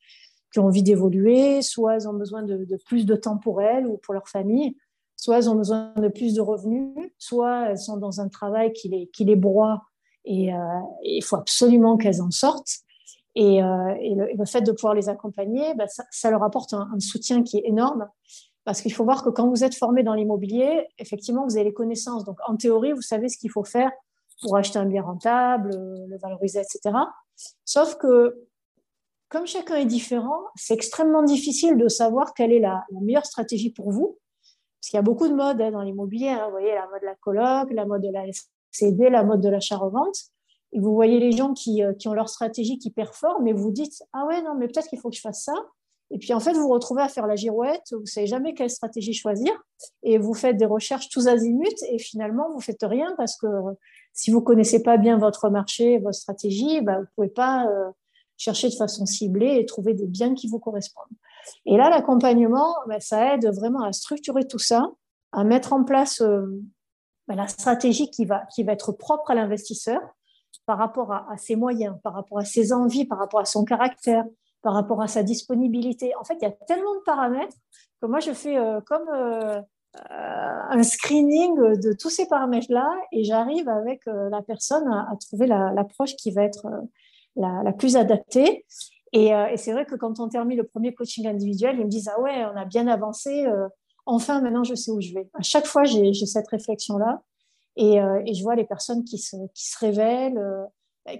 qui ont envie d'évoluer, soit elles ont besoin de, plus de temps pour elles ou pour leur famille, soit elles ont besoin de plus de revenus, soit elles sont dans un travail qui les, qui les broie et euh, il faut absolument qu'elles en sortent. Et, euh, le, fait de pouvoir les accompagner, bah, ça, leur apporte un, soutien qui est énorme. Parce qu'il faut voir que quand vous êtes formé dans l'immobilier, effectivement, vous avez les connaissances. Donc, en théorie, vous savez ce qu'il faut faire pour acheter un bien rentable, le valoriser, etc. Sauf que, comme chacun est différent, c'est extrêmement difficile de savoir quelle est la, meilleure stratégie pour vous. Parce qu'il y a beaucoup de modes hein, dans l'immobilier. Hein. vous voyez, la mode de la coloc, la mode de la CD, la mode de l'achat-revente. Et vous voyez les gens qui, euh, qui ont leur stratégie qui performent, mais vous dites, ah ouais, non, mais peut-être qu'il faut que je fasse ça. Et puis en fait, vous vous retrouvez à faire la girouette, vous ne savez jamais quelle stratégie choisir, et vous faites des recherches tous azimuts, et finalement, vous faites rien parce que si vous connaissez pas bien votre marché, votre stratégie, bah, vous pouvez pas euh, chercher de façon ciblée et trouver des biens qui vous correspondent. Et là, l'accompagnement, bah, ça aide vraiment à structurer tout ça, à mettre en place euh, bah, la stratégie qui va, qui va être propre à l'investisseur par rapport à ses moyens, par rapport à ses envies, par rapport à son caractère, par rapport à sa disponibilité. En fait, il y a tellement de paramètres que moi, je fais comme un screening de tous ces paramètres-là et j'arrive avec la personne à, trouver l'approche qui va être la, plus adaptée. Et, c'est vrai que quand on termine le premier coaching individuel, ils me disent Ah ouais, on a bien avancé enfin, maintenant, je sais où je vais. À chaque fois, j'ai cette réflexion-là. Et, euh, je vois les personnes qui se, révèlent, euh,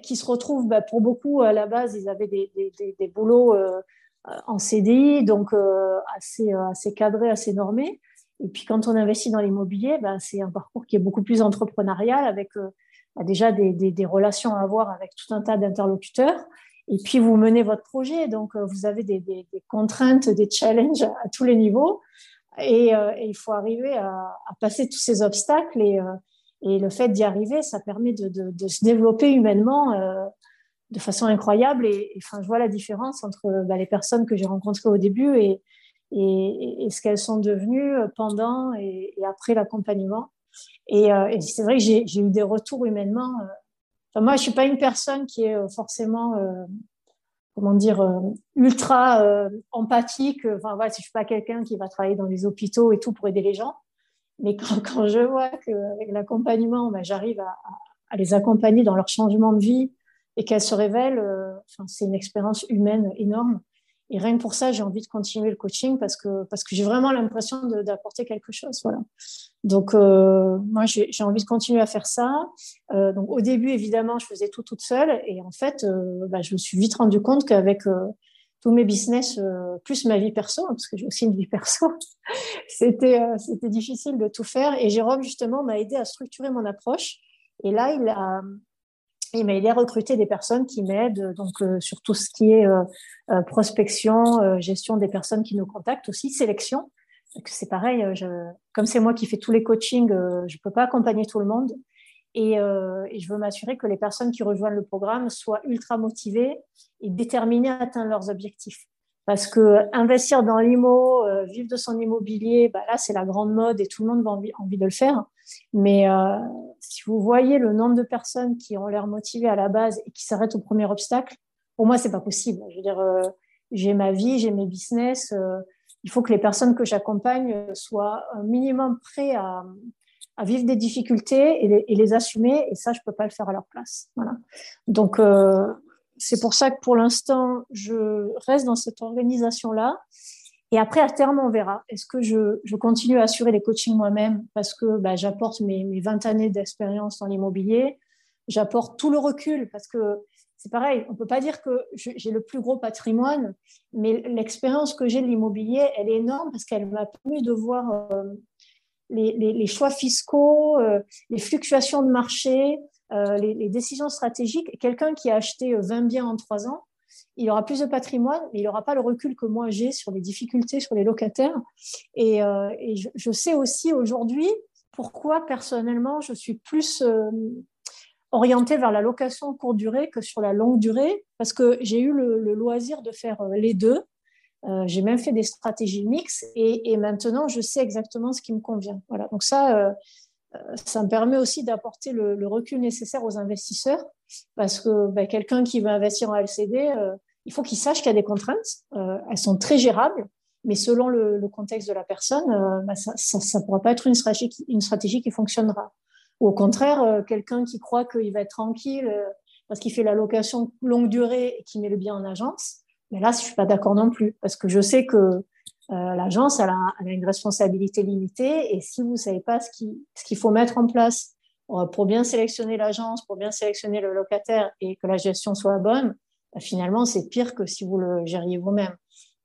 qui se retrouvent, bah, pour beaucoup, à la base, ils avaient des, des, des, des boulots euh, en CDI, donc assez, assez cadrés, assez normés. Et puis, quand on investit dans l'immobilier, bah, c'est un parcours qui est beaucoup plus entrepreneurial, avec bah, déjà des, des, relations à avoir avec tout un tas d'interlocuteurs. Et puis, vous menez votre projet, donc vous avez des, contraintes, des challenges à tous les niveaux. Et, euh, il faut arriver à, à, passer tous ces obstacles. Et, euh, et le fait d'y arriver, ça permet de, se développer humainement euh, de façon incroyable. Et, enfin, je vois la différence entre bah, les personnes que j'ai rencontrées au début et, ce qu'elles sont devenues pendant et, après l'accompagnement. Et, c'est vrai que j'ai eu des retours humainement. Enfin, moi, je suis pas une personne qui est forcément comment dire, euh, ultra euh, empathique. Enfin, voilà, je suis pas quelqu'un qui va travailler dans les hôpitaux et tout pour aider les gens, mais quand, quand je vois qu'avec l'accompagnement, ben, j'arrive à, à, les accompagner dans leur changement de vie et qu'elles se révèlent, euh, enfin, c'est une expérience humaine énorme. Et rien que pour ça, j'ai envie de continuer le coaching parce que, parce que j'ai vraiment l'impression d'apporter quelque chose. Voilà. Donc, euh, moi, j'ai envie de continuer à faire ça. Euh, donc, au début, évidemment, je faisais tout toute seule. Et en fait, euh, bah, je me suis vite rendu compte qu'avec euh, tous mes business, euh, plus ma vie perso, hein, parce que j'ai aussi une vie perso, c'était c'était difficile de tout faire. Et Jérôme, justement, m'a aidé à structurer mon approche. Et là, il a, il m'a aidé à recruter des personnes qui m'aident donc euh, sur tout ce qui est euh, euh, prospection, gestion des personnes qui nous contactent aussi, sélection. C'est pareil, comme c'est moi qui fais tous les coachings, je peux pas accompagner tout le monde. Et, et je veux m'assurer que les personnes qui rejoignent le programme soient ultra motivées et déterminées à atteindre leurs objectifs. Parce que investir dans l'IMO, vivre de son immobilier, bah là, c'est la grande mode et tout le monde a envie, de le faire. Mais euh, si vous voyez le nombre de personnes qui ont l'air motivées à la base et qui s'arrêtent au premier obstacle, pour moi, c'est pas possible. Je veux dire, euh, j'ai ma vie, j'ai mes business. Euh, il faut que les personnes que j'accompagne soient un minimum prêts à, à vivre des difficultés et les, assumer. Et ça, je peux pas le faire à leur place. Voilà. Donc, euh, c'est pour ça que pour l'instant, je reste dans cette organisation-là. Et après, à terme, on verra. Est-ce que je, je, continue à assurer les coachings moi-même parce que bah, j'apporte mes, mes 20 années d'expérience dans l'immobilier, j'apporte tout le recul parce que c'est pareil, on peut pas dire que j'ai le plus gros patrimoine, mais l'expérience que j'ai de l'immobilier, elle est énorme parce qu'elle m'a permis de voir euh, les, choix fiscaux, euh, les fluctuations de marché, euh, les, décisions stratégiques. Quelqu'un qui a acheté 20 biens en trois ans, il aura plus de patrimoine, mais il n'aura pas le recul que moi j'ai sur les difficultés sur les locataires. Et, euh, je, sais aussi aujourd'hui pourquoi personnellement je suis plus euh, orientée vers la location courte durée que sur la longue durée, parce que j'ai eu le, loisir de faire euh, les deux. Euh, j'ai même fait des stratégies mixtes et, maintenant je sais exactement ce qui me convient. Voilà. Donc ça, euh, ça me permet aussi d'apporter le, recul nécessaire aux investisseurs parce que ben, quelqu'un qui veut investir en LCD, euh, il faut qu'il sache qu'il y a des contraintes. Euh, elles sont très gérables, mais selon le, contexte de la personne, euh, ben, ça ne pourra pas être une stratégie, qui, une stratégie qui fonctionnera. Ou au contraire, euh, quelqu'un qui croit qu'il va être tranquille euh, parce qu'il fait la location longue durée et qui met le bien en agence, mais là, je suis pas d'accord non plus parce que je sais que euh, l'agence, elle, a, une responsabilité limitée et si vous savez pas ce qu'il ce qu'il faut mettre en place euh, pour bien sélectionner l'agence, pour bien sélectionner le locataire et que la gestion soit bonne, bah, finalement, c'est pire que si vous le gériez vous-même.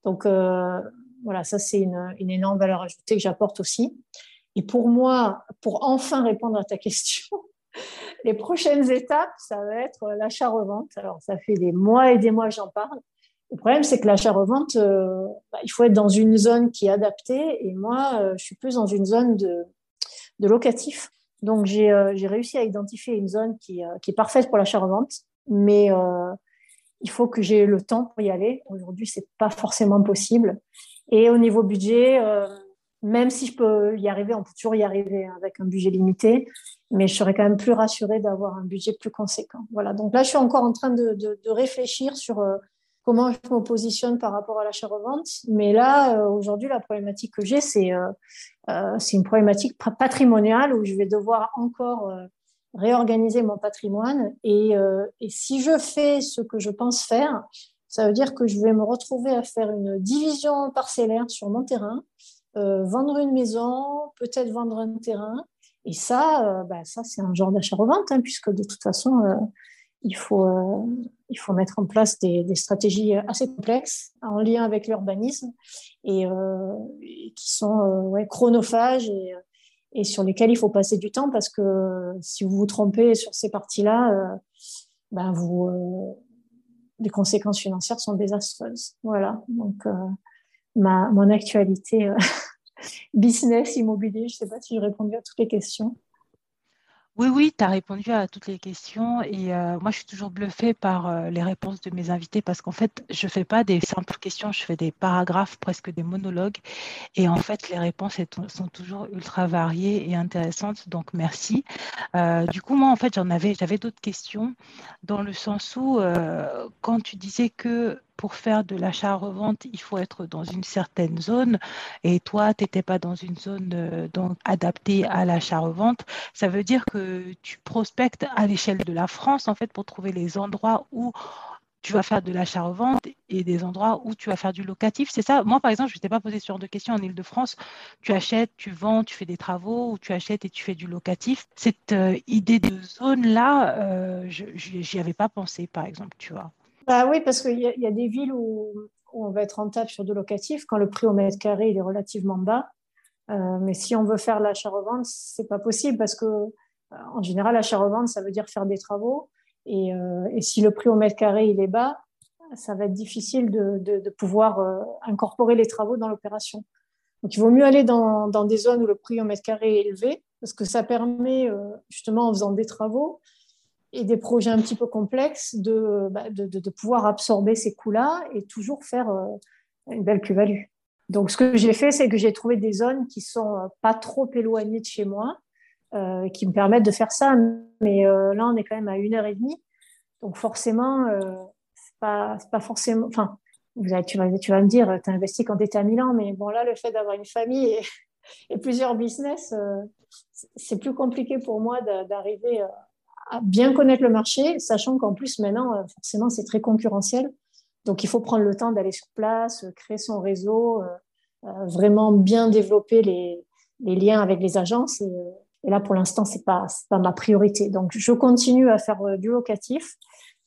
Donc, euh, voilà, ça, c'est une, une, énorme valeur ajoutée que j'apporte aussi. Et pour moi, pour enfin répondre à ta question, les prochaines étapes, ça va être l'achat-revente. Alors, ça fait des mois et des mois que j'en parle. Le problème, c'est que l'achat-revente, euh, bah, il faut être dans une zone qui est adaptée. Et moi, euh, je suis plus dans une zone de, de locatif. Donc, j'ai euh, réussi à identifier une zone qui, euh, qui est parfaite pour l'achat-revente. Mais euh, il faut que j'ai le temps pour y aller. Aujourd'hui, c'est pas forcément possible. Et au niveau budget, même si je peux y arriver, on peut toujours y arriver avec un budget limité, mais je serais quand même plus rassurée d'avoir un budget plus conséquent. Voilà. Donc là, je suis encore en train de, de réfléchir sur comment je me positionne par rapport à l'achat-revente. Mais là, aujourd'hui, la problématique que j'ai, c'est c'est une problématique patrimoniale où je vais devoir encore réorganiser mon patrimoine. Et, et si je fais ce que je pense faire, ça veut dire que je vais me retrouver à faire une division parcellaire sur mon terrain, euh, vendre une maison, peut-être vendre un terrain. Et ça, euh, bah, ça c'est un genre d'achat-revente, hein, puisque de toute façon, euh, il, faut, il faut mettre en place des, stratégies assez complexes en lien avec l'urbanisme et, qui sont chronophages et, et, sur lesquelles il faut passer du temps parce que si vous vous trompez sur ces parties-là, ben vous les conséquences financières sont désastreuses. Voilà, donc euh, ma, mon actualité euh, business, immobilier, je ne sais pas si j'ai répondu à toutes les questions. Oui, oui, tu as répondu à toutes les questions et euh, moi je suis toujours bluffée par les réponses de mes invités parce qu'en fait je ne fais pas des simples questions, je fais des paragraphes, presque des monologues et en fait les réponses sont toujours ultra variées et intéressantes donc merci. du coup moi en fait j'en avais, j'avais d'autres questions dans le sens où quand tu disais que pour faire de l'achat-revente, il faut être dans une certaine zone et toi, tu n'étais pas dans une zone euh, donc, adaptée à l'achat-revente. Ça veut dire que tu prospectes à l'échelle de la France, en fait, pour trouver les endroits où tu vas faire de l'achat-revente et des endroits où tu vas faire du locatif. C'est ça? Moi, par exemple, je ne t'ai pas posé ce genre de questions en Ile-de-France. Tu achètes, tu vends, tu fais des travaux ou tu achètes et tu fais du locatif. Cette euh, idée de zone-là, euh, je n'y avais pas pensé, par exemple, tu vois. Bah oui, parce qu'il y, a des villes où, on va être rentable sur du locatif quand le prix au mètre carré il est relativement bas. Euh, mais si on veut faire l'achat-revente, c'est pas possible parce que euh, en général, l'achat-revente, ça veut dire faire des travaux. Et, euh, et, si le prix au mètre carré il est bas, ça va être difficile de, pouvoir incorporer les travaux dans l'opération. Donc, il vaut mieux aller dans, des zones où le prix au mètre carré est élevé parce que ça permet, justement, en faisant des travaux, et des projets un petit peu complexes de, bah, de, de, pouvoir absorber ces coûts-là et toujours faire euh, une belle plus-value. Donc, ce que j'ai fait, c'est que j'ai trouvé des zones qui sont euh, pas trop éloignées de chez moi, euh, qui me permettent de faire ça. Mais euh, là, on est quand même à une heure et demie. Donc, forcément, euh, c'est pas, pas forcément. Enfin, vous tu, vas, tu vas me dire, tu as investi quand tu à Milan, mais bon, là, le fait d'avoir une famille et, et plusieurs business, c'est plus compliqué pour moi d'arriver bien connaître le marché, sachant qu'en plus maintenant, euh, forcément, c'est très concurrentiel. Donc, il faut prendre le temps d'aller sur place, euh, créer son réseau, euh, vraiment bien développer les, liens avec les agences. Et, là, pour l'instant, c'est pas pas ma priorité. Donc, je continue à faire du locatif.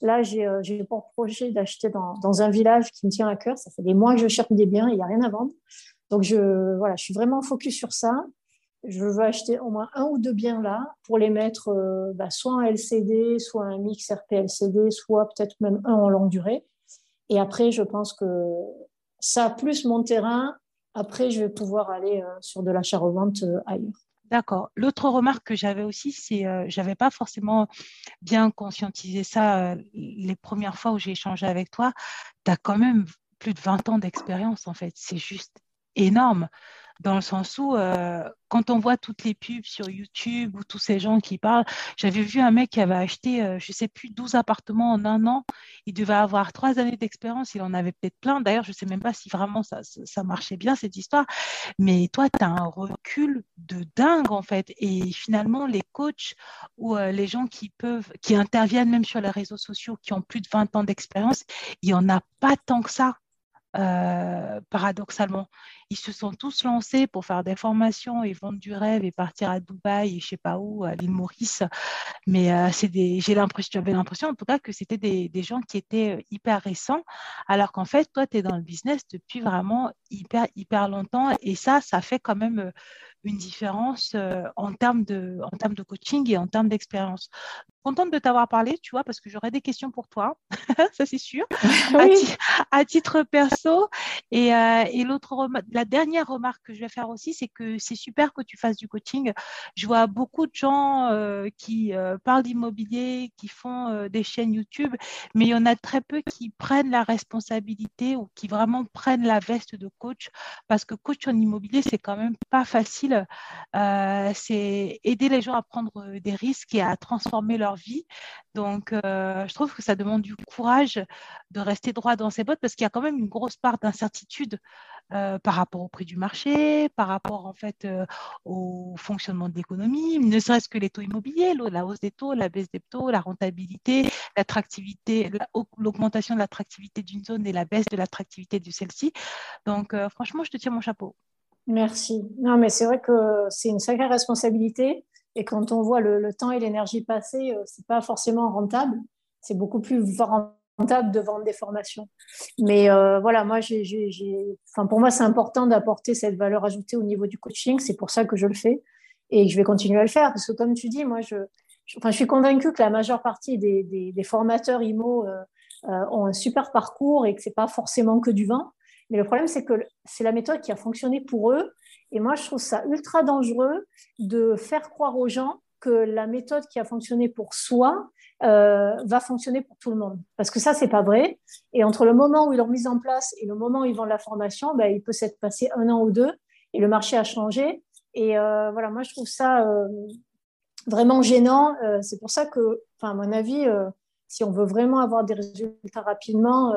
Là, j'ai pour projet d'acheter dans, un village qui me tient à cœur. Ça fait des mois que je cherche des biens, il n'y a rien à vendre. Donc, je, voilà, je suis vraiment focus sur ça je veux acheter au moins un ou deux biens là pour les mettre euh, bah, soit en LCD, soit un mix RP-LCD, soit peut-être même un en longue durée. Et après, je pense que ça, plus mon terrain, après, je vais pouvoir aller euh, sur de l'achat-revente euh, ailleurs. D'accord. L'autre remarque que j'avais aussi, c'est que je n'avais pas forcément bien conscientisé ça les premières fois où j'ai échangé avec toi. Tu as quand même plus de 20 ans d'expérience, en fait. C'est juste énorme dans le sens où euh, quand on voit toutes les pubs sur YouTube ou tous ces gens qui parlent, j'avais vu un mec qui avait acheté, euh, je ne sais plus, 12 appartements en un an. Il devait avoir trois années d'expérience, il en avait peut-être plein. D'ailleurs, je ne sais même pas si vraiment ça, ça marchait bien, cette histoire. Mais toi, tu as un recul de dingue, en fait. Et finalement, les coachs ou euh, les gens qui peuvent, qui interviennent même sur les réseaux sociaux, qui ont plus de 20 ans d'expérience, il n'y en a pas tant que ça. Euh, paradoxalement. Ils se sont tous lancés pour faire des formations et vendre du rêve et partir à Dubaï et je sais pas où, à l'île Maurice. Mais euh, j'ai l'impression, j'avais l'impression en tout cas que c'était des, des, gens qui étaient euh, hyper récents, alors qu'en fait, toi, tu es dans le business depuis vraiment hyper, hyper longtemps et ça, ça fait quand même une différence en, termes de, en termes de coaching et en termes d'expérience contente de t'avoir parlé, tu vois, parce que j'aurais des questions pour toi, ça c'est sûr, à, titre perso. Et, euh, et l'autre, la dernière remarque que je vais faire aussi, c'est que c'est super que tu fasses du coaching. Je vois beaucoup de gens euh, qui euh, parlent d'immobilier, qui font des chaînes YouTube, mais il y en a très peu qui prennent la responsabilité ou qui vraiment prennent la veste de coach, parce que coach en immobilier, c'est quand même pas facile. c'est aider les gens à prendre des risques et à transformer leur vie. Donc, je trouve que ça demande du courage de rester droit dans ses bottes parce qu'il y a quand même une grosse part d'incertitude par rapport au prix du marché, par rapport en fait au fonctionnement de l'économie, ne serait-ce que les taux immobiliers, la hausse des taux, la baisse des taux, la rentabilité, l'attractivité, l'augmentation de l'attractivité d'une zone et la baisse de l'attractivité de celle-ci. Donc, franchement, je te tiens mon chapeau. Merci. Non, mais c'est vrai que c'est une sacrée responsabilité. Et quand on voit le, temps et l'énergie passer, euh, c'est pas forcément rentable. C'est beaucoup plus rentable de vendre des formations. Mais euh, voilà, moi, pour moi, c'est important d'apporter cette valeur ajoutée au niveau du coaching. C'est pour ça que je le fais. Et je vais continuer à le faire. Parce que comme tu dis, moi, je, suis convaincue que la majeure partie des, formateurs IMO euh, ont un super parcours et que c'est pas forcément que du vin. Mais le problème, c'est que c'est la méthode qui a fonctionné pour eux. Et moi, je trouve ça ultra dangereux de faire croire aux gens que la méthode qui a fonctionné pour soi euh, va fonctionner pour tout le monde. Parce que ça, c'est pas vrai. Et entre le moment où ils l'ont mise en place et le moment où ils vendent la formation, ben, il peut s'être passé un an ou deux et le marché a changé. Et euh, voilà, moi, je trouve ça euh, vraiment gênant. c'est pour ça que, à mon avis, si on veut vraiment avoir des résultats rapidement,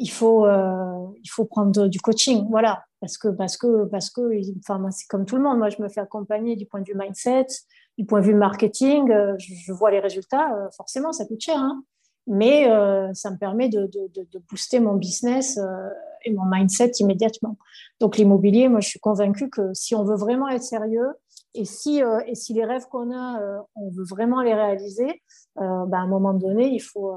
il faut, euh, il faut prendre du coaching, voilà, parce que, parce que, parce que, enfin, c'est comme tout le monde. Moi, je me fais accompagner du point de vue mindset, du point de vue marketing. Euh, je, vois les résultats. Euh, forcément, ça coûte cher, hein, mais ça me permet de, de, de, booster mon business et mon mindset immédiatement. Donc, l'immobilier, moi, je suis convaincue que si on veut vraiment être sérieux et si, et si les rêves qu'on a, on veut vraiment les réaliser, bah, à un moment donné, il faut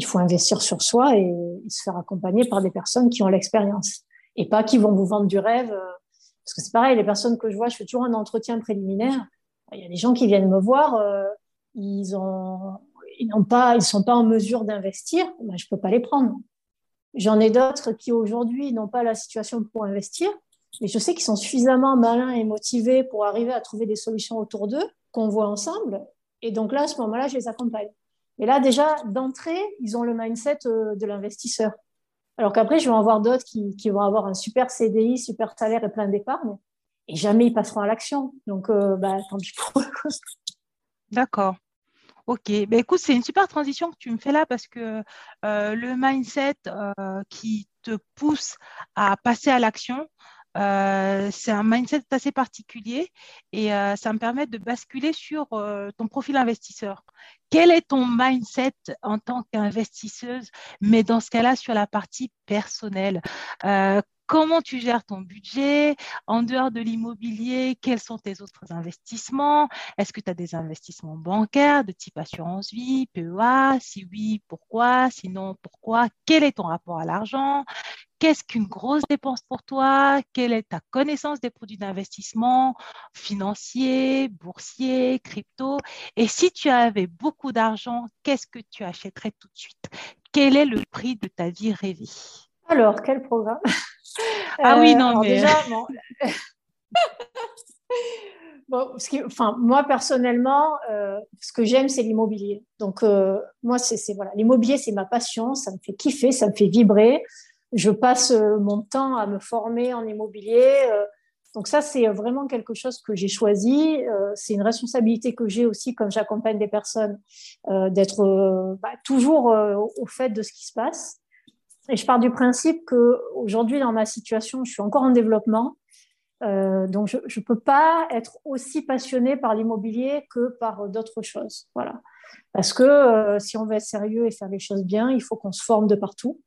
il faut investir sur soi et, se faire accompagner par des personnes qui ont l'expérience et pas qui vont vous vendre du rêve. Euh, parce que c'est pareil, les personnes que je vois, je fais toujours un entretien préliminaire. Il y a des gens qui viennent me voir, euh, ils ont, n'ont pas, ils sont pas en mesure d'investir. Ben, je peux pas les prendre. J'en ai d'autres qui aujourd'hui n'ont pas la situation pour investir, mais je sais qu'ils sont suffisamment malins et motivés pour arriver à trouver des solutions autour d'eux qu'on voit ensemble. Et donc là, à ce moment-là, je les accompagne. Et là, déjà, d'entrée, ils ont le mindset euh, de l'investisseur. Alors qu'après, je vais en voir d'autres qui, vont avoir un super CDI, super salaire et plein d'épargne, et jamais ils passeront à l'action. Donc, euh, bah, tant pis pour eux. D'accord. Ok, ben écoute, c'est une super transition que tu me fais là parce que euh, le mindset qui te pousse à passer à l'action, euh, c'est un mindset assez particulier et euh, ça me permet de basculer sur euh, ton profil investisseur. Quel est ton mindset en tant qu'investisseuse, mais dans ce cas-là sur la partie personnelle? Comment tu gères ton budget? En dehors de l'immobilier, quels sont tes autres investissements? Est-ce que tu as des investissements bancaires de type assurance vie, PEA Si oui, pourquoi? Sinon, pourquoi? Quel est ton rapport à l'argent? Qu'est-ce qu'une grosse dépense pour toi? Quelle est ta connaissance des produits d'investissement financiers, boursiers, crypto? Et si tu avais beaucoup d'argent, qu'est-ce que tu achèterais tout de suite? Quel est le prix de ta vie rêvée? Alors, quel programme? Ah oui, non, euh, mais... Déjà, bon. enfin, moi personnellement, euh, ce que j'aime, c'est l'immobilier. Donc, euh, moi, c'est voilà, l'immobilier, c'est ma passion, ça me fait kiffer, ça me fait vibrer je passe euh, mon temps à me former en immobilier. Euh, donc ça, c'est vraiment quelque chose que j'ai choisi. Euh, c'est une responsabilité que j'ai aussi quand j'accompagne des personnes, d'être bah, toujours au fait de ce qui se passe. Et je pars du principe que aujourd'hui, dans ma situation, je suis encore en développement. donc, je ne peux pas être aussi passionnée par l'immobilier que par d'autres choses. Voilà. Parce que si on veut être sérieux et faire les choses bien, il faut qu'on se forme de partout.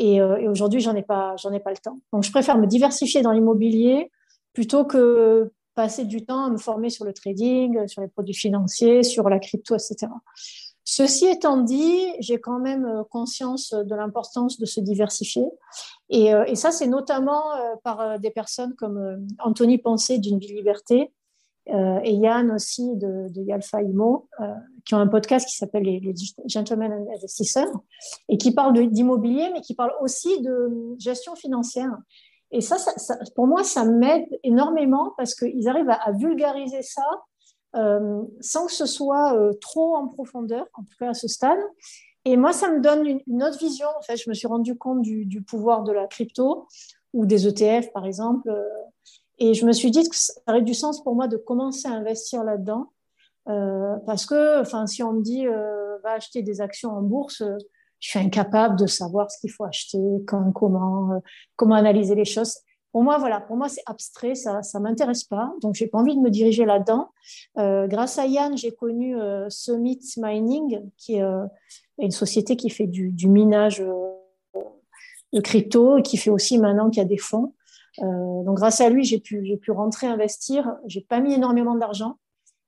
Euh, et, aujourd'hui, j'en ai pas, j'en ai pas le temps. Donc, je préfère me diversifier dans l'immobilier plutôt que passer du temps à me former sur le trading, sur les produits financiers, sur la crypto, etc. Ceci étant dit, j'ai quand même euh, conscience de l'importance de se diversifier. Et, euh, ça, c'est notamment par des personnes comme Anthony Pensé d'une Vie Liberté et Yann aussi de, de Yalfa Imo, qui ont un podcast qui s'appelle les, Gentlemen Investisseurs et qui parle d'immobilier, mais qui parle aussi de gestion financière. Et ça, pour moi, ça m'aide énormément parce qu'ils arrivent à, vulgariser ça euh, sans que ce soit euh, trop en profondeur, en tout cas à ce stade. Et moi, ça me donne une, autre vision. En fait, je me suis rendu compte du, pouvoir de la crypto ou des ETF, par exemple. Euh, et je me suis dit que ça aurait du sens pour moi de commencer à investir là-dedans parce que, enfin, si on me dit va acheter des actions en bourse, je suis incapable de savoir ce qu'il faut acheter, quand, comment, comment analyser les choses. Pour moi, voilà, pour moi, c'est abstrait, ça ne m'intéresse pas. Donc, j'ai pas envie de me diriger là-dedans. Euh, grâce à Yann, j'ai connu euh, Summit Mining, qui est euh, une société qui fait du, minage de crypto et qui fait aussi maintenant qu'il y a des fonds. Donc, grâce à lui, j'ai pu, pu rentrer investir. J'ai pas mis énormément d'argent,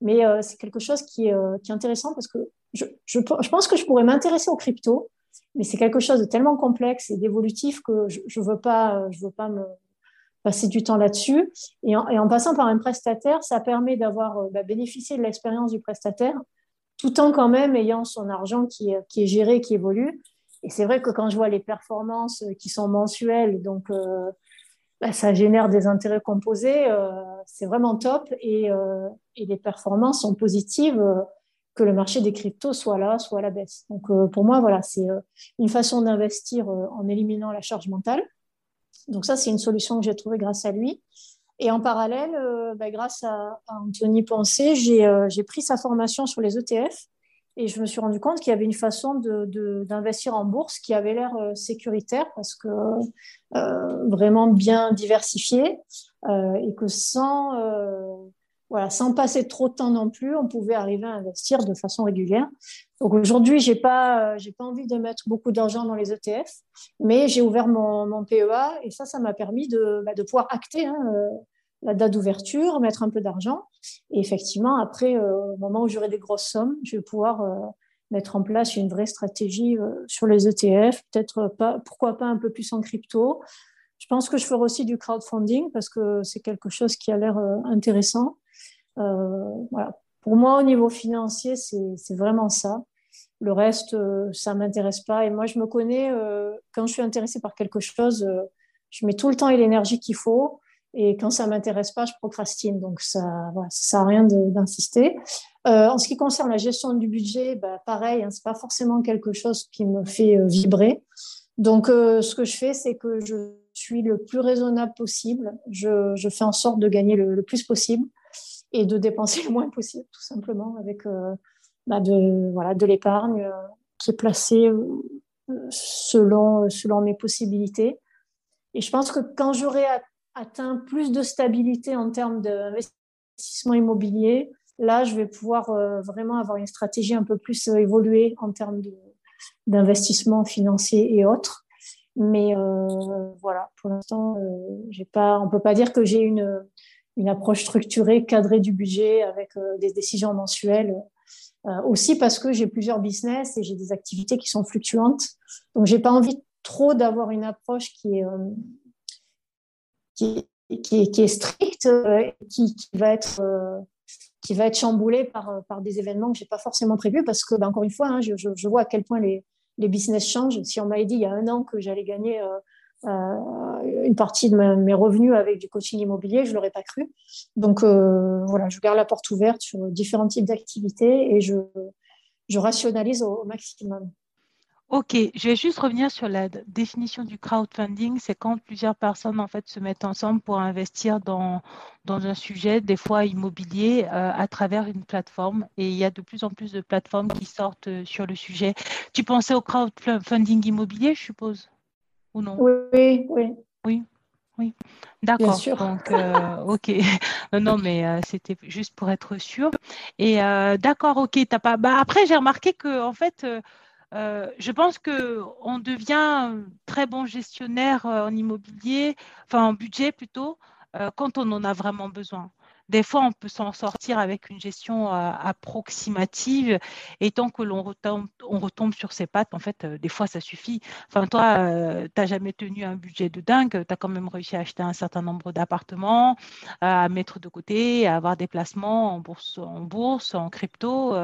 mais c'est quelque chose qui est, qui est, intéressant parce que je, je, pense que je pourrais m'intéresser aux crypto, mais c'est quelque chose de tellement complexe et d'évolutif que je ne veux pas, veux pas me passer du temps là-dessus. Et, en, passant par un prestataire, ça permet d'avoir euh, bah, bénéficié de l'expérience du prestataire, tout en quand même ayant son argent qui, qui est géré, qui évolue. Et c'est vrai que quand je vois les performances euh, qui sont mensuelles, donc euh, bah, ça génère des intérêts composés, c'est vraiment top. Et, et, les performances sont positives, que le marché des cryptos soit là, soit à la baisse. Donc pour moi, voilà, c'est une façon d'investir en éliminant la charge mentale. Donc ça, c'est une solution que j'ai trouvée grâce à lui. Et en parallèle, euh, bah, grâce à, Anthony Pensé, euh, j'ai pris sa formation sur les ETF et je me suis rendu compte qu'il y avait une façon d'investir en bourse qui avait l'air euh, sécuritaire parce que vraiment bien diversifié et que sans voilà, sans passer trop de temps non plus, on pouvait arriver à investir de façon régulière. Donc aujourd'hui, j'ai pas, j'ai pas envie de mettre beaucoup d'argent dans les ETF, mais j'ai ouvert mon, PEA et ça, ça m'a permis de, bah, de pouvoir acter hein, euh, la date d'ouverture, mettre un peu d'argent. Et effectivement, après, euh, au moment où j'aurai des grosses sommes, je vais pouvoir euh, mettre en place une vraie stratégie sur les ETF, peut-être pas, pourquoi pas un peu plus en crypto. Je pense que je ferai aussi du crowdfunding parce que c'est quelque chose qui a l'air intéressant. Euh, voilà. Pour moi, au niveau financier, c'est vraiment ça. Le reste, euh, ça m'intéresse pas. Et moi, je me connais, euh, quand je suis intéressée par quelque chose, je mets tout le temps et l'énergie qu'il faut. Et quand ça m'intéresse pas, je procrastine. Donc, ça ça sert à rien d'insister. en ce qui concerne la gestion du budget, bah, pareil, hein, c'est pas forcément quelque chose qui me fait vibrer. Donc, ce que je fais, c'est que je suis le plus raisonnable possible. Je, je fais en sorte de gagner le, plus possible et de dépenser le moins possible, tout simplement, avec euh, bah, de, voilà, de l'épargne euh, qui est placée euh, selon, selon mes possibilités. Et je pense que quand j'aurai atteint plus de stabilité en termes d'investissement immobilier, là, je vais pouvoir vraiment avoir une stratégie un peu plus évoluée en termes d'investissement financier et autres. Mais voilà, pour l'instant, j'ai pas, on ne peut pas dire que j'ai une, une approche structurée, cadrée du budget avec euh, des décisions mensuelles. Euh, aussi parce que j'ai plusieurs business et j'ai des activités qui sont fluctuantes. Donc, j'ai pas envie trop d'avoir une approche qui est, euh, qui, est stricte, qui, qui, va être qui va être chamboulée par, par des événements que j'ai pas forcément prévus parce que, ben, encore une fois, hein, je, je, vois à quel point les, les business changent. Si on m'avait dit il y a un an que j'allais gagner euh, une partie de mes revenus avec du coaching immobilier, je ne l'aurais pas cru. Donc euh, voilà, je garde la porte ouverte sur différents types d'activités et je, je rationalise au, maximum. Ok, je vais juste revenir sur la définition du crowdfunding. C'est quand plusieurs personnes en fait se mettent ensemble pour investir dans, dans un sujet, des fois immobilier, euh, à travers une plateforme. Et il y a de plus en plus de plateformes qui sortent sur le sujet. Tu pensais au crowdfunding immobilier, je suppose ou non? Oui, oui. Oui, oui. D'accord. Donc, euh, ok. non, mais euh, c'était juste pour être sûr. Et euh, d'accord, ok. T'as pas. Bah, après, j'ai remarqué que en fait, je pense que on devient très bon gestionnaire en immobilier, enfin en budget plutôt, quand on en a vraiment besoin. Des fois, on peut s'en sortir avec une gestion euh, approximative et tant que l'on retombe, sur ses pattes, en fait, euh, des fois, ça suffit. Enfin, toi, euh, tu n'as jamais tenu un budget de dingue, tu as quand même réussi à acheter un certain nombre d'appartements, à mettre de côté, à avoir des placements en bourse, en, crypto.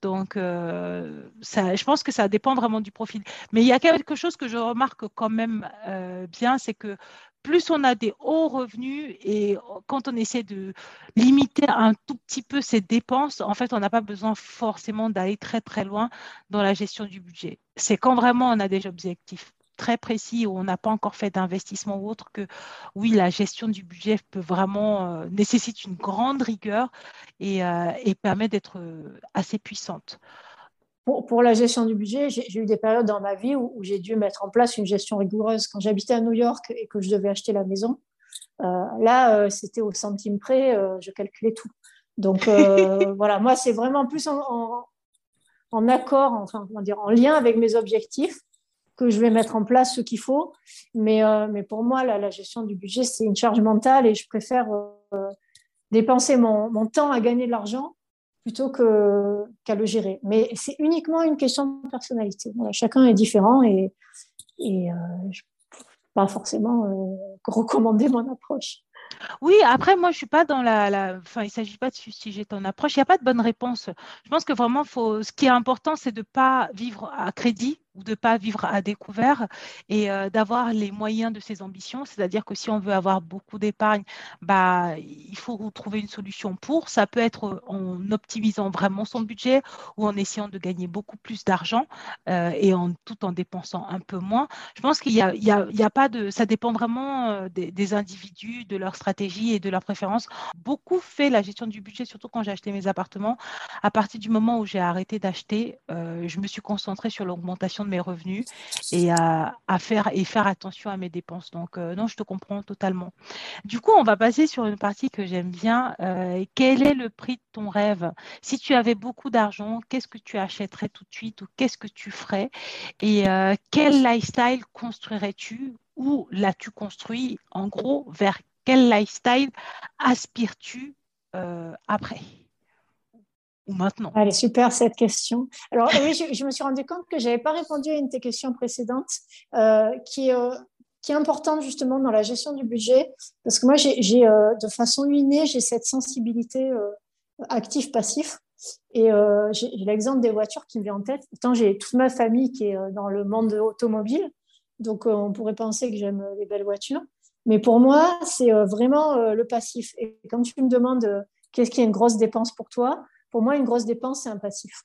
donc, je pense que ça dépend vraiment du profil. Mais il y a quelque chose que je remarque quand même bien, c'est que plus on a des hauts revenus et quand on essaie de limiter un tout petit peu ses dépenses, en fait, on n'a pas besoin forcément d'aller très très loin dans la gestion du budget. C'est quand vraiment on a des objectifs. très précis où on n'a pas encore fait d'investissement ou autre que oui, la gestion du budget peut vraiment nécessite une grande rigueur et, et permet d'être assez puissante. Pour, pour, la gestion du budget, j'ai eu des périodes dans ma vie où, j'ai dû mettre en place une gestion rigoureuse. Quand j'habitais à New York et que je devais acheter la maison, euh, là, c'était au centime près, je calculais tout. Donc voilà, moi, c'est vraiment plus en, en accord, enfin, comment dire, en lien avec mes objectifs que je vais mettre en place ce qu'il faut. Mais, euh, mais pour moi, la, gestion du budget, c'est une charge mentale et je préfère euh, dépenser mon, mon, temps à gagner de l'argent plutôt qu'à le gérer. Mais c'est uniquement une question de personnalité. chacun est différent et, euh, je ne peux pas forcément recommander mon approche. Oui, après, moi, je suis pas dans la. Enfin, il ne s'agit pas de j'ai ton approche. Il n'y a pas de bonne réponse. Je pense que vraiment, ce qui est important, c'est de ne pas vivre à crédit ou de ne pas vivre à découvert et euh, d'avoir les moyens de ses ambitions. C'est-à-dire que si on veut avoir beaucoup d'épargne, bah, il faut trouver une solution pour. Ça peut être en optimisant vraiment son budget ou en essayant de gagner beaucoup plus d'argent euh, et en, tout en dépensant un peu moins. Je pense qu'il a, y a, a, pas de... Ça dépend vraiment euh, des, des, individus, de leur stratégie et de leurs préférences. Beaucoup fait la gestion du budget, surtout quand j'ai acheté mes appartements. À partir du moment où j'ai arrêté d'acheter, je me suis concentrée sur l'augmentation de mes revenus et à, faire et faire attention à mes dépenses. Donc euh, non, je te comprends totalement. Du coup, on va passer sur une partie que j'aime bien. Euh, quel est le prix de ton rêve? Si tu avais beaucoup d'argent, qu'est-ce que tu achèterais tout de suite ou qu'est-ce que tu ferais? Et euh, quel lifestyle construirais-tu ou l'as-tu construit? En gros, vers quel lifestyle aspires-tu après? Ou maintenant? Allez, super cette question. Alors oui, je, me suis rendu compte que je n'avais pas répondu à une de tes questions précédentes euh, qui, est, euh, qui est importante justement dans la gestion du budget. Parce que moi, j'ai euh, de façon innée, j'ai cette sensibilité actif-passif. Et j'ai l'exemple des voitures qui me vient en tête. Pourtant, j'ai toute ma famille qui est dans le monde automobile. Donc, on pourrait penser que j'aime les belles voitures. Mais pour moi, c'est vraiment le passif. Et quand tu me demandes qu'est-ce qui est une grosse dépense pour toi, pour moi, une grosse dépense, c'est un passif.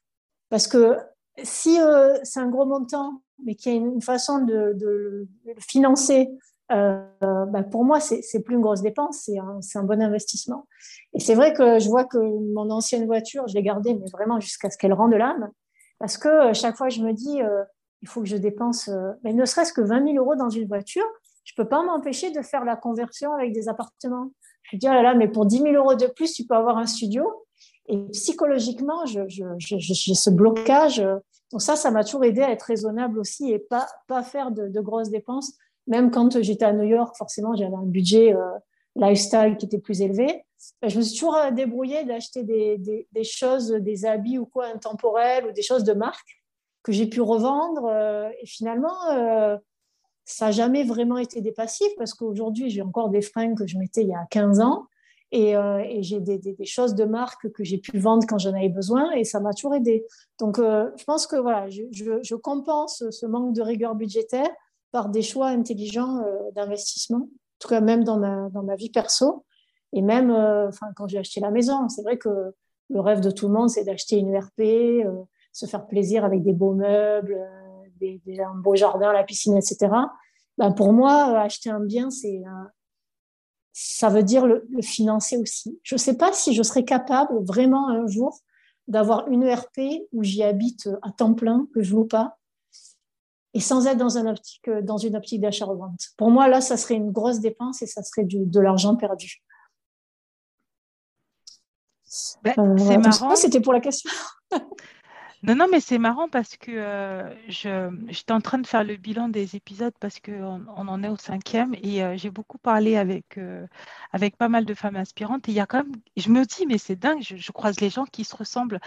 Parce que si euh, c'est un gros montant, mais qu'il y a une façon de, le financer, euh, bah, pour moi, c'est plus une grosse dépense, c'est un, bon investissement. Et c'est vrai que je vois que mon ancienne voiture, je l'ai gardée, mais vraiment jusqu'à ce qu'elle rende l'âme. Parce que euh, chaque fois, je me dis, il faut que je dépense, mais ne serait-ce que 20 000 euros dans une voiture, je peux pas m'empêcher de faire la conversion avec des appartements. Je dis, oh là là, mais pour 10 000 euros de plus, tu peux avoir un studio. Et psychologiquement, j'ai ce blocage. Donc ça, ça m'a toujours aidé à être raisonnable aussi et pas, pas faire de, grosses dépenses. Même quand j'étais à New York, forcément, j'avais un budget euh, lifestyle qui était plus élevé. Je me suis toujours euh, débrouillée d'acheter des, des, choses, des habits ou quoi intemporels ou des choses de marque que j'ai pu revendre. Euh, et finalement, ça n'a jamais vraiment été des passifs parce qu'aujourd'hui, j'ai encore des fringues que je mettais il y a 15 ans. Euh, et, j'ai des, choses de marque que j'ai pu vendre quand j'en avais besoin et ça m'a toujours aidé. Donc, euh, je pense que voilà, je, compense ce manque de rigueur budgétaire par des choix intelligents euh, d'investissement, en tout cas même dans ma, vie perso. Et même quand j'ai acheté la maison, c'est vrai que le rêve de tout le monde, c'est d'acheter une ERP, se faire plaisir avec des beaux meubles, un beau jardin, la piscine, etc. Ben pour moi, acheter un bien, c'est ça veut dire le, financer aussi. Je ne sais pas si je serais capable vraiment un jour d'avoir une ERP où j'y habite à temps plein, que je loue pas, et sans être dans, un optique, dans une optique d'achat-revente. Pour moi, là, ça serait une grosse dépense et ça serait de l'argent perdu. Ben, euh, c'est marrant. C'était pour la question. Non, non, mais c'est marrant parce que euh, je, j'étais en train de faire le bilan des épisodes parce qu'on on en est au cinquième et euh, j'ai beaucoup parlé avec, euh, avec pas mal de femmes aspirantes. Et il y a quand même, je me dis, mais c'est dingue, je, croise les gens qui se ressemblent.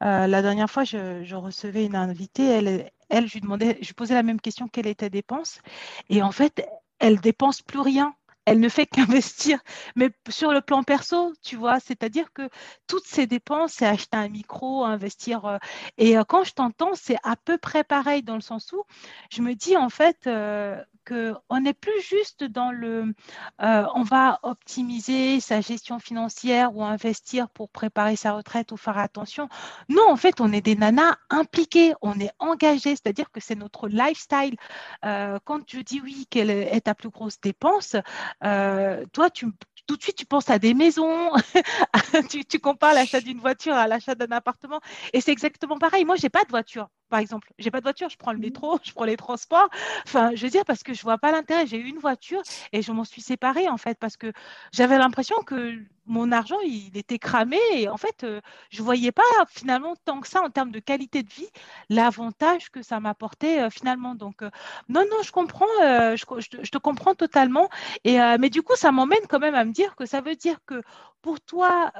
la dernière fois, je, je, recevais une invitée, elle, elle, je lui demandais, je posais la même question, quelle était dépense Et en fait, elle dépense plus rien elle ne fait qu'investir. Mais sur le plan perso, tu vois, c'est-à-dire que toutes ces dépenses, c'est acheter un micro, investir. Euh, et euh, quand je t'entends, c'est à peu près pareil dans le sens où je me dis en fait euh, qu'on n'est plus juste dans le euh, on va optimiser sa gestion financière ou investir pour préparer sa retraite ou faire attention. Non, en fait, on est des nanas impliquées, on est engagées, c'est-à-dire que c'est notre lifestyle. Euh, quand tu dis oui, quelle est ta plus grosse dépense, euh, toi, tu, tout de suite, tu penses à des maisons, tu, tu, compares l'achat d'une voiture à l'achat d'un appartement. Et c'est exactement pareil. Moi, je n'ai pas de voiture, par exemple. Je n'ai pas de voiture, je prends le mmh. métro, je prends les transports. Enfin, je veux dire, parce que je ne vois pas l'intérêt. J'ai eu une voiture et je m'en suis séparée, en fait, parce que j'avais l'impression que mon argent, il était cramé et en fait, euh, je ne voyais pas finalement tant que ça en termes de qualité de vie, l'avantage que ça m'apportait euh, finalement. Donc, euh, non, non, je comprends, je, je, te comprends totalement. Et, mais du coup, ça m'emmène quand même à me dire que ça veut dire que pour toi,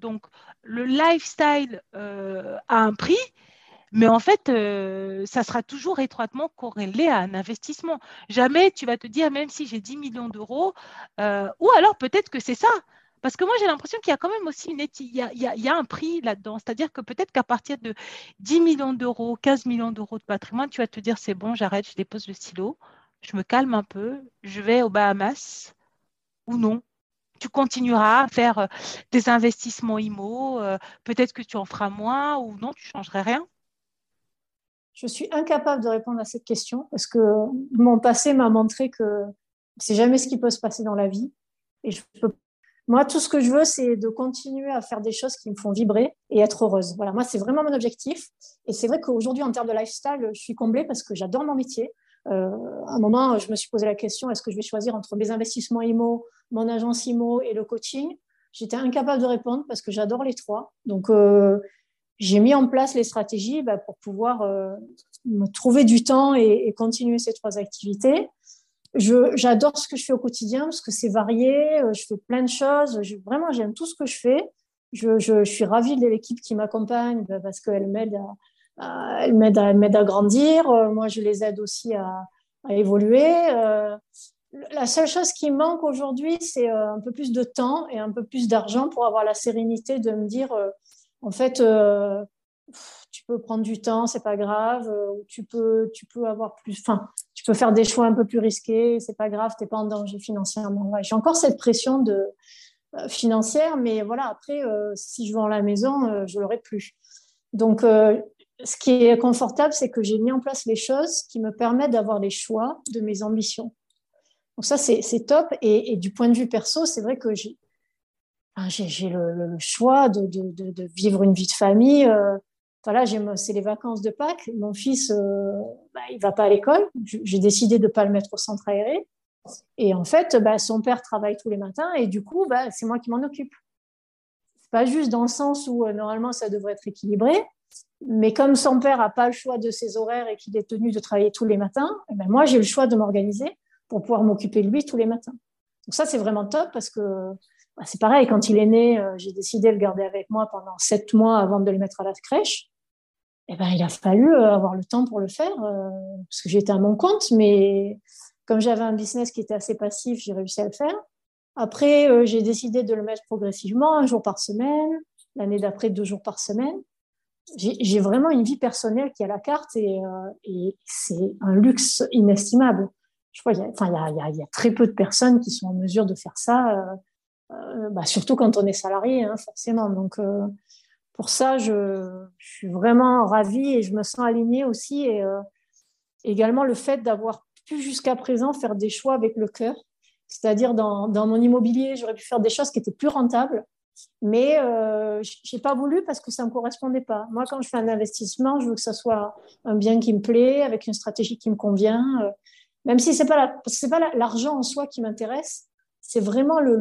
donc, le lifestyle a un prix. Mais en fait, ça sera toujours étroitement corrélé à un investissement. Jamais tu vas te dire, même si j'ai 10 millions d'euros, ou alors peut-être que c'est ça. Parce que moi, j'ai l'impression qu'il y a quand même aussi une il y a, il y a, un prix là-dedans. C'est-à-dire que peut-être qu'à partir de 10 millions d'euros, 15 millions d'euros de patrimoine, tu vas te dire c'est bon, j'arrête, je dépose le stylo, je me calme un peu, je vais aux Bahamas ou non. Tu continueras à faire euh, des investissements IMO, euh, peut-être que tu en feras moins ou non, tu ne changerais rien. Je suis incapable de répondre à cette question parce que mon passé m'a montré que c'est jamais ce qui peut se passer dans la vie et moi, tout ce que je veux, c'est de continuer à faire des choses qui me font vibrer et être heureuse. Voilà, moi, c'est vraiment mon objectif. Et c'est vrai qu'aujourd'hui, en termes de lifestyle, je suis comblée parce que j'adore mon métier. Euh, à un moment, je me suis posé la question est-ce que je vais choisir entre mes investissements IMO, mon agence IMO et le coaching? J'étais incapable de répondre parce que j'adore les trois. Donc, euh, j'ai mis en place les stratégies bah, pour pouvoir euh, me trouver du temps et, et, continuer ces trois activités j'adore ce que je fais au quotidien parce que c'est varié, euh, je fais plein de choses. vraiment, j'aime tout ce que je fais. Je, je, je suis ravie de l'équipe qui m'accompagne bah, parce qu'elle m'aide à, elle m'aide à, à, grandir. Euh, moi, je les aide aussi à, à évoluer. Euh, la seule chose qui manque aujourd'hui, c'est un peu plus de temps et un peu plus d'argent pour avoir la sérénité de me dire, en fait, tu peux prendre du temps, c'est pas grave. tu peux, tu peux avoir plus. Enfin, tu peux faire des choix un peu plus risqués, c'est pas grave, tu n'es pas en danger financièrement. J'ai encore cette pression de, euh, financière, mais voilà, après, euh, si je vends la maison, euh, je l'aurai plus. Donc, ce qui est confortable, c'est que j'ai mis en place les choses qui me permettent d'avoir les choix de mes ambitions. Donc ça, c'est top. Et, du point de vue perso, c'est vrai que j'ai j'ai le, choix de, vivre une vie de famille voilà, c'est les vacances de Pâques. Mon fils, euh, bah, il va pas à l'école. J'ai décidé de pas le mettre au centre aéré. Et en fait, bah, son père travaille tous les matins et du coup, bah, c'est moi qui m'en occupe. C'est pas juste dans le sens où euh, normalement ça devrait être équilibré, mais comme son père a pas le choix de ses horaires et qu'il est tenu de travailler tous les matins, eh ben moi j'ai le choix de m'organiser pour pouvoir m'occuper de lui tous les matins. Donc ça c'est vraiment top parce que c'est pareil, quand il est né, euh, j'ai décidé de le garder avec moi pendant sept mois avant de le mettre à la crèche. Eh ben, il a fallu euh, avoir le temps pour le faire, euh, parce que j'étais à mon compte, mais comme j'avais un business qui était assez passif, j'ai réussi à le faire. Après, j'ai décidé de le mettre progressivement, un jour par semaine, l'année d'après, deux jours par semaine. J'ai vraiment une vie personnelle qui est à la carte et, c'est un luxe inestimable. Je crois qu'il y, y, a très peu de personnes qui sont en mesure de faire ça bah, surtout quand on est salarié, hein, forcément. Donc, euh, pour ça, je, suis vraiment ravie et je me sens alignée aussi. Et euh, également le fait d'avoir pu jusqu'à présent faire des choix avec le cœur. C'est-à-dire, dans, mon immobilier, j'aurais pu faire des choses qui étaient plus rentables, mais euh, je n'ai pas voulu parce que ça ne me correspondait pas. Moi, quand je fais un investissement, je veux que ça soit un bien qui me plaît, avec une stratégie qui me convient, même si ce n'est pas l'argent la, en soi qui m'intéresse, c'est vraiment le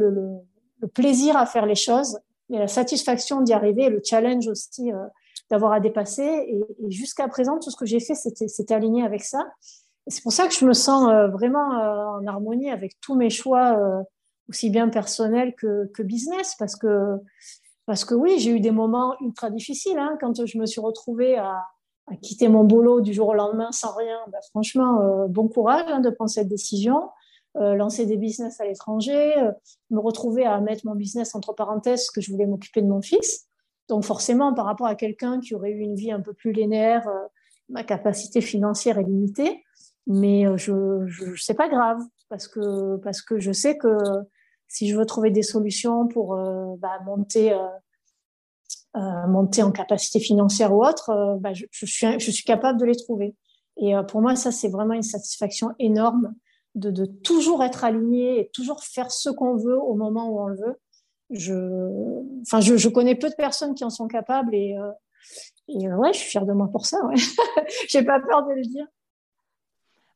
plaisir à faire les choses, et la satisfaction d'y arriver, le challenge aussi euh, d'avoir à dépasser. Et, jusqu'à présent, tout ce que j'ai fait, c'était aligné avec ça. C'est pour ça que je me sens euh, vraiment euh, en harmonie avec tous mes choix, aussi bien personnels que, que, business, parce que, parce que oui, j'ai eu des moments ultra difficiles. Hein, quand je me suis retrouvée à, à, quitter mon boulot du jour au lendemain sans rien, ben, franchement, bon courage hein, de prendre cette décision. Euh, lancer des business à l'étranger, euh, me retrouver à mettre mon business entre parenthèses que je voulais m'occuper de mon fils. Donc forcément, par rapport à quelqu'un qui aurait eu une vie un peu plus linéaire, euh, ma capacité financière est limitée. Mais je, je c'est pas grave parce que parce que je sais que si je veux trouver des solutions pour bah, monter monter en capacité financière ou autre, bah, je, suis je suis capable de les trouver. Et pour moi, ça c'est vraiment une satisfaction énorme de, de, toujours être aligné et toujours faire ce qu'on veut au moment où on le veut. Je, enfin, je, je connais peu de personnes qui en sont capables et, euh, et ouais, je suis fière de moi pour ça. Ouais. J'ai pas peur de le dire.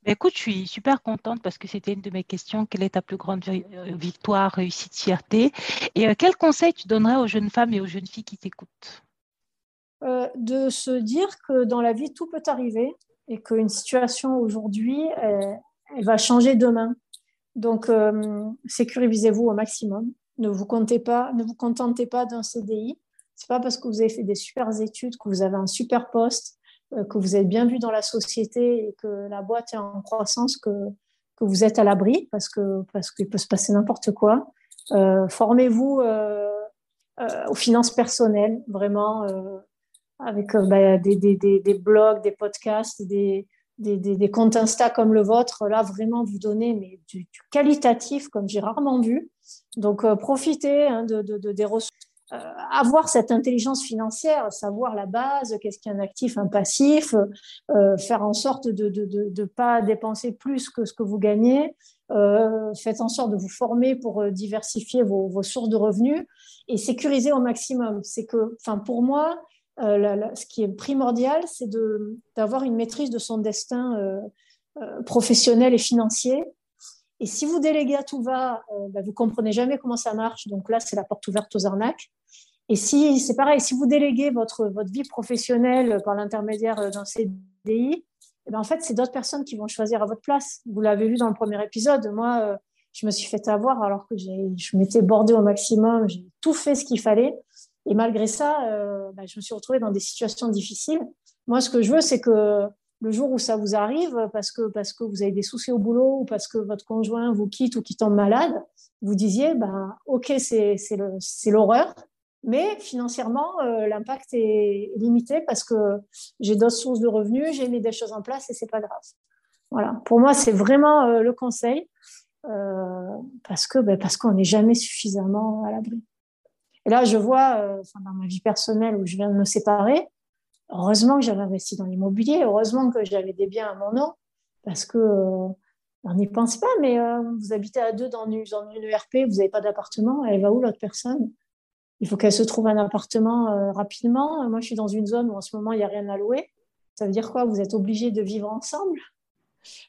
Écoute, je suis super contente parce que c'était une de mes questions. Quelle est ta plus grande euh, victoire, réussite, fierté? Et euh, quel conseil tu donnerais aux jeunes femmes et aux jeunes filles qui t'écoutent? Euh, De se dire que dans la vie, tout peut arriver et qu'une situation aujourd'hui, elle va changer demain. Donc, euh, sécurisez-vous au maximum. Ne vous, contentez pas d'un CDI. C'est pas parce que vous avez fait des super études, que vous avez un super poste, euh, que vous êtes bien vu dans la société et que la boîte est en croissance que, que vous êtes à l'abri parce parce qu'il peut se passer n'importe quoi. Euh, formez-vous aux finances personnelles, vraiment, avec bah, des, des, des, blogs, des podcasts, des, des, comptes Insta comme le vôtre, là, vraiment, vous donnez mais, du, qualitatif comme j'ai rarement vu. Donc, euh, profitez hein, de, des ressources. Euh, avoir cette intelligence financière, savoir la base, qu'est-ce qui est un actif, un passif, euh, faire en sorte de ne pas dépenser plus que ce que vous gagnez, faites en sorte de vous former pour diversifier vos, vos sources de revenus et sécuriser au maximum. C'est que, enfin, pour moi, euh, ce qui est primordial, c'est d'avoir une maîtrise de son destin euh, euh, professionnel et financier. Et si vous déléguez à tout va, bah, vous comprenez jamais comment ça marche. Donc là, c'est la porte ouverte aux arnaques. Et si c'est pareil, si vous déléguez votre, votre vie professionnelle par l'intermédiaire d'un CDI, eh ben en fait, c'est d'autres personnes qui vont choisir à votre place. Vous l'avez vu dans le premier épisode. Moi, je me suis fait avoir alors que je m'étais bordée au maximum. J'ai tout fait ce qu'il fallait. Et malgré ça, euh, bah, je me suis retrouvée dans des situations difficiles. Moi, ce que je veux, c'est que le jour où ça vous arrive, parce que, parce que vous avez des soucis au boulot ou parce que votre conjoint vous quitte ou qui tombe malade, vous disiez, bah, OK, c'est l'horreur, mais financièrement, euh, l'impact est limité parce que j'ai d'autres sources de revenus, j'ai mis des choses en place et c'est pas grave. Voilà. Pour moi, c'est vraiment euh, le conseil parce que bah, parce qu'on n'est jamais suffisamment à l'abri. Et là, je vois, euh, dans ma vie personnelle où je viens de me séparer, heureusement que j'avais investi dans l'immobilier, heureusement que j'avais des biens à mon nom, parce que euh, on n'y pense pas, mais euh, vous habitez à deux dans une, dans ERP, vous n'avez pas d'appartement, elle va où l'autre personne? Il faut qu'elle se trouve un appartement rapidement. Moi, je suis dans une zone où en ce moment, il n'y a rien à louer. Ça veut dire quoi? Vous êtes obligés de vivre ensemble?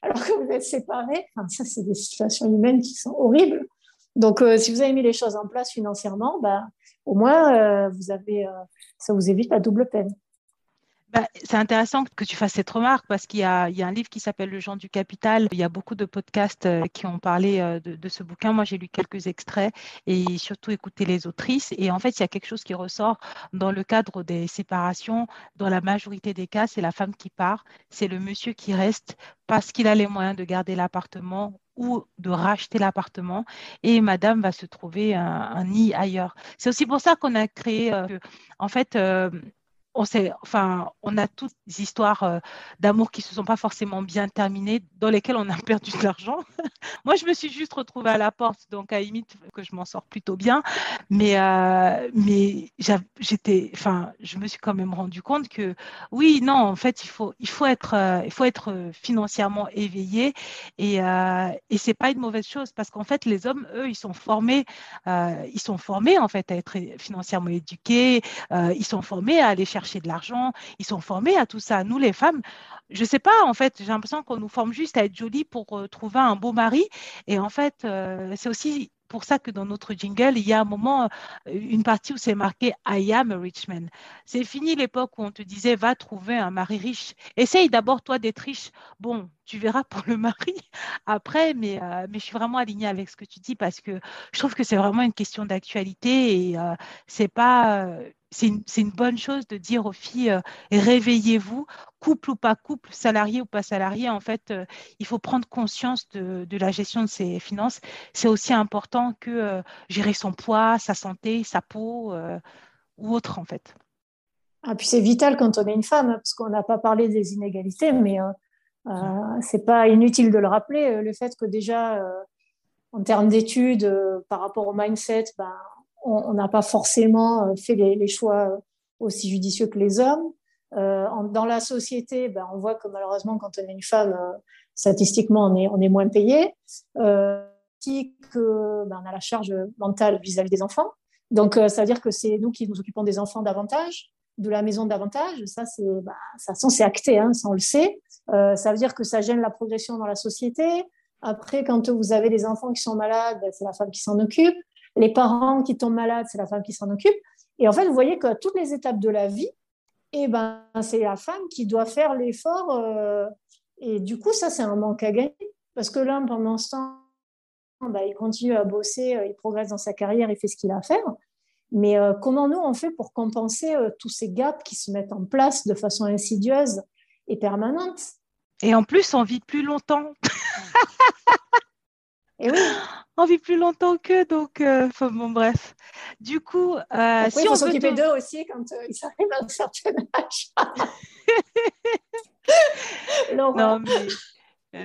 Alors que vous êtes séparés? Enfin, ça, c'est des situations humaines qui sont horribles. Donc, si vous avez mis les choses en place financièrement, bah, au moins, euh, vous avez, euh, ça vous évite la double peine. Bah, c'est intéressant que tu fasses cette remarque parce qu'il y, a, un livre qui s'appelle Le genre du capital. Il y a beaucoup de podcasts euh, qui ont parlé de, ce bouquin. Moi, j'ai lu quelques extraits et surtout écouté les autrices. Et en fait, il y a quelque chose qui ressort dans le cadre des séparations. Dans la majorité des cas, c'est la femme qui part, c'est le monsieur qui reste parce qu'il a les moyens de garder l'appartement ou de racheter l'appartement et madame va se trouver un, nid ailleurs. C'est aussi pour ça qu'on a créé, euh, en fait, euh, on a toutes des histoires euh, d'amour qui se sont pas forcément bien terminées, dans lesquelles on a perdu de l'argent. Moi, je me suis juste retrouvée à la porte, donc à limite que je m'en sors plutôt bien. Mais, euh, j'étais, enfin, je me suis quand même rendu compte que oui, non, en fait, il faut, être, euh, il faut être financièrement éveillé et, et c'est pas une mauvaise chose parce qu'en fait, les hommes, eux, ils sont formés, ils sont formés en fait à être financièrement éduqués, ils sont formés à aller chercher de l'argent, ils sont formés à tout ça. Nous, les femmes, je ne sais pas, en fait, j'ai l'impression qu'on nous forme juste à être jolie pour euh, trouver un beau mari. Et en fait, euh, c'est aussi pour ça que dans notre jingle, il y a un moment, euh, une partie où c'est marqué I am a rich man. C'est fini l'époque où on te disait va trouver un mari riche. Essaye d'abord toi d'être riche. Bon, tu verras pour le mari après, mais, mais je suis vraiment alignée avec ce que tu dis parce que je trouve que c'est vraiment une question d'actualité et c'est pas c'est une, bonne chose de dire aux filles euh, réveillez-vous, couple ou pas couple, salarié ou pas salarié. En fait, euh, il faut prendre conscience de, la gestion de ses finances. C'est aussi important que euh, gérer son poids, sa santé, sa peau ou autre, en fait. Ah, puis c'est vital quand on est une femme, hein, parce qu'on n'a pas parlé des inégalités, mais c'est pas inutile de le rappeler, le fait que déjà, en termes d'études, par rapport au mindset, ben, on n'a pas forcément fait les, choix aussi judicieux que les hommes. dans la société, ben, on voit que malheureusement, quand on est une femme, statistiquement, on est, moins payé. Euh, ben, a la charge mentale vis-à-vis des enfants. Donc, ça veut dire que c'est nous qui nous occupons des enfants davantage de la maison davantage. Ça, c'est, c'est acté, hein, ça on le sait. Euh, ça veut dire que ça gêne la progression dans la société. Après, quand vous avez des enfants qui sont malades, ben, c'est la femme qui s'en occupe. Les parents qui tombent malades, c'est la femme qui s'en occupe. Et en fait, vous voyez que toutes les étapes de la vie, et eh ben, c'est la femme qui doit faire l'effort. Euh, et du coup, ça, c'est un manque à gagner. Parce que l'homme, pendant ce temps, ben, il continue à bosser, euh, il progresse dans sa carrière, il fait ce qu'il a à faire. Mais euh, comment nous, on fait pour compenser euh, tous ces gaps qui se mettent en place de façon insidieuse et permanente? Et en plus, on vit plus longtemps. et oui. On vit plus longtemps que, donc, euh, bon, bref. Du coup, si il faut on s'occuper d'eux aussi quand ils arrivent à un certain âge. non, mais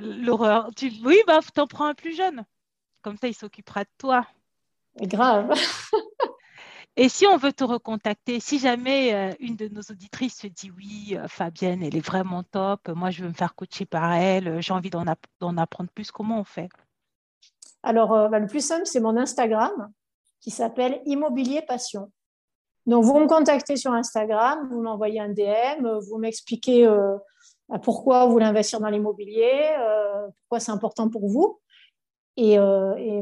l'horreur. Tu... Oui, bah, t'en prends un plus jeune. Comme ça, il s'occupera de toi. Grave. Et si on veut te recontacter, si jamais euh, une de nos auditrices se dit oui, euh, Fabienne, elle est vraiment top, moi je veux me faire coacher par elle, euh, j'ai envie d'en, apprendre plus, comment on fait? Alors, bah, le plus simple, c'est mon Instagram qui s'appelle Immobilier Passion. Donc, vous me contactez sur Instagram, vous m'envoyez un DM, vous m'expliquez bah, pourquoi vous voulez investir dans l'immobilier, pourquoi c'est important pour vous. Et,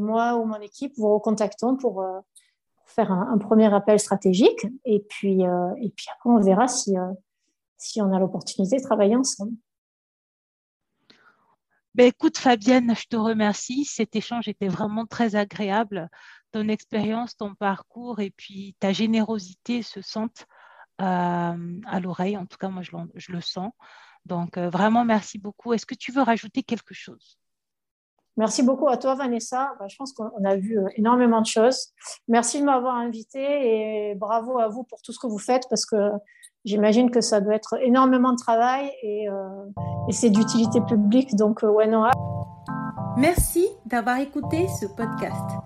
moi ou mon équipe vous recontactons pour faire un, premier appel stratégique et puis, euh, après, on verra euh, si on a l'opportunité de travailler ensemble. Ben, écoute, Fabienne, je te remercie. Cet échange était vraiment très agréable. Ton expérience, ton parcours et puis ta générosité se sentent euh, à l'oreille. En tout cas, moi, je, je le sens. Donc, vraiment, merci beaucoup. Est-ce que tu veux rajouter quelque chose? Merci beaucoup à toi, Vanessa. Bah, je pense qu'on a vu euh, énormément de choses. Merci de m'avoir invité et bravo à vous pour tout ce que vous faites parce que j'imagine que ça doit être énormément de travail et, euh, c'est d'utilité publique. Donc, euh, ouais, non. Merci d'avoir écouté ce podcast.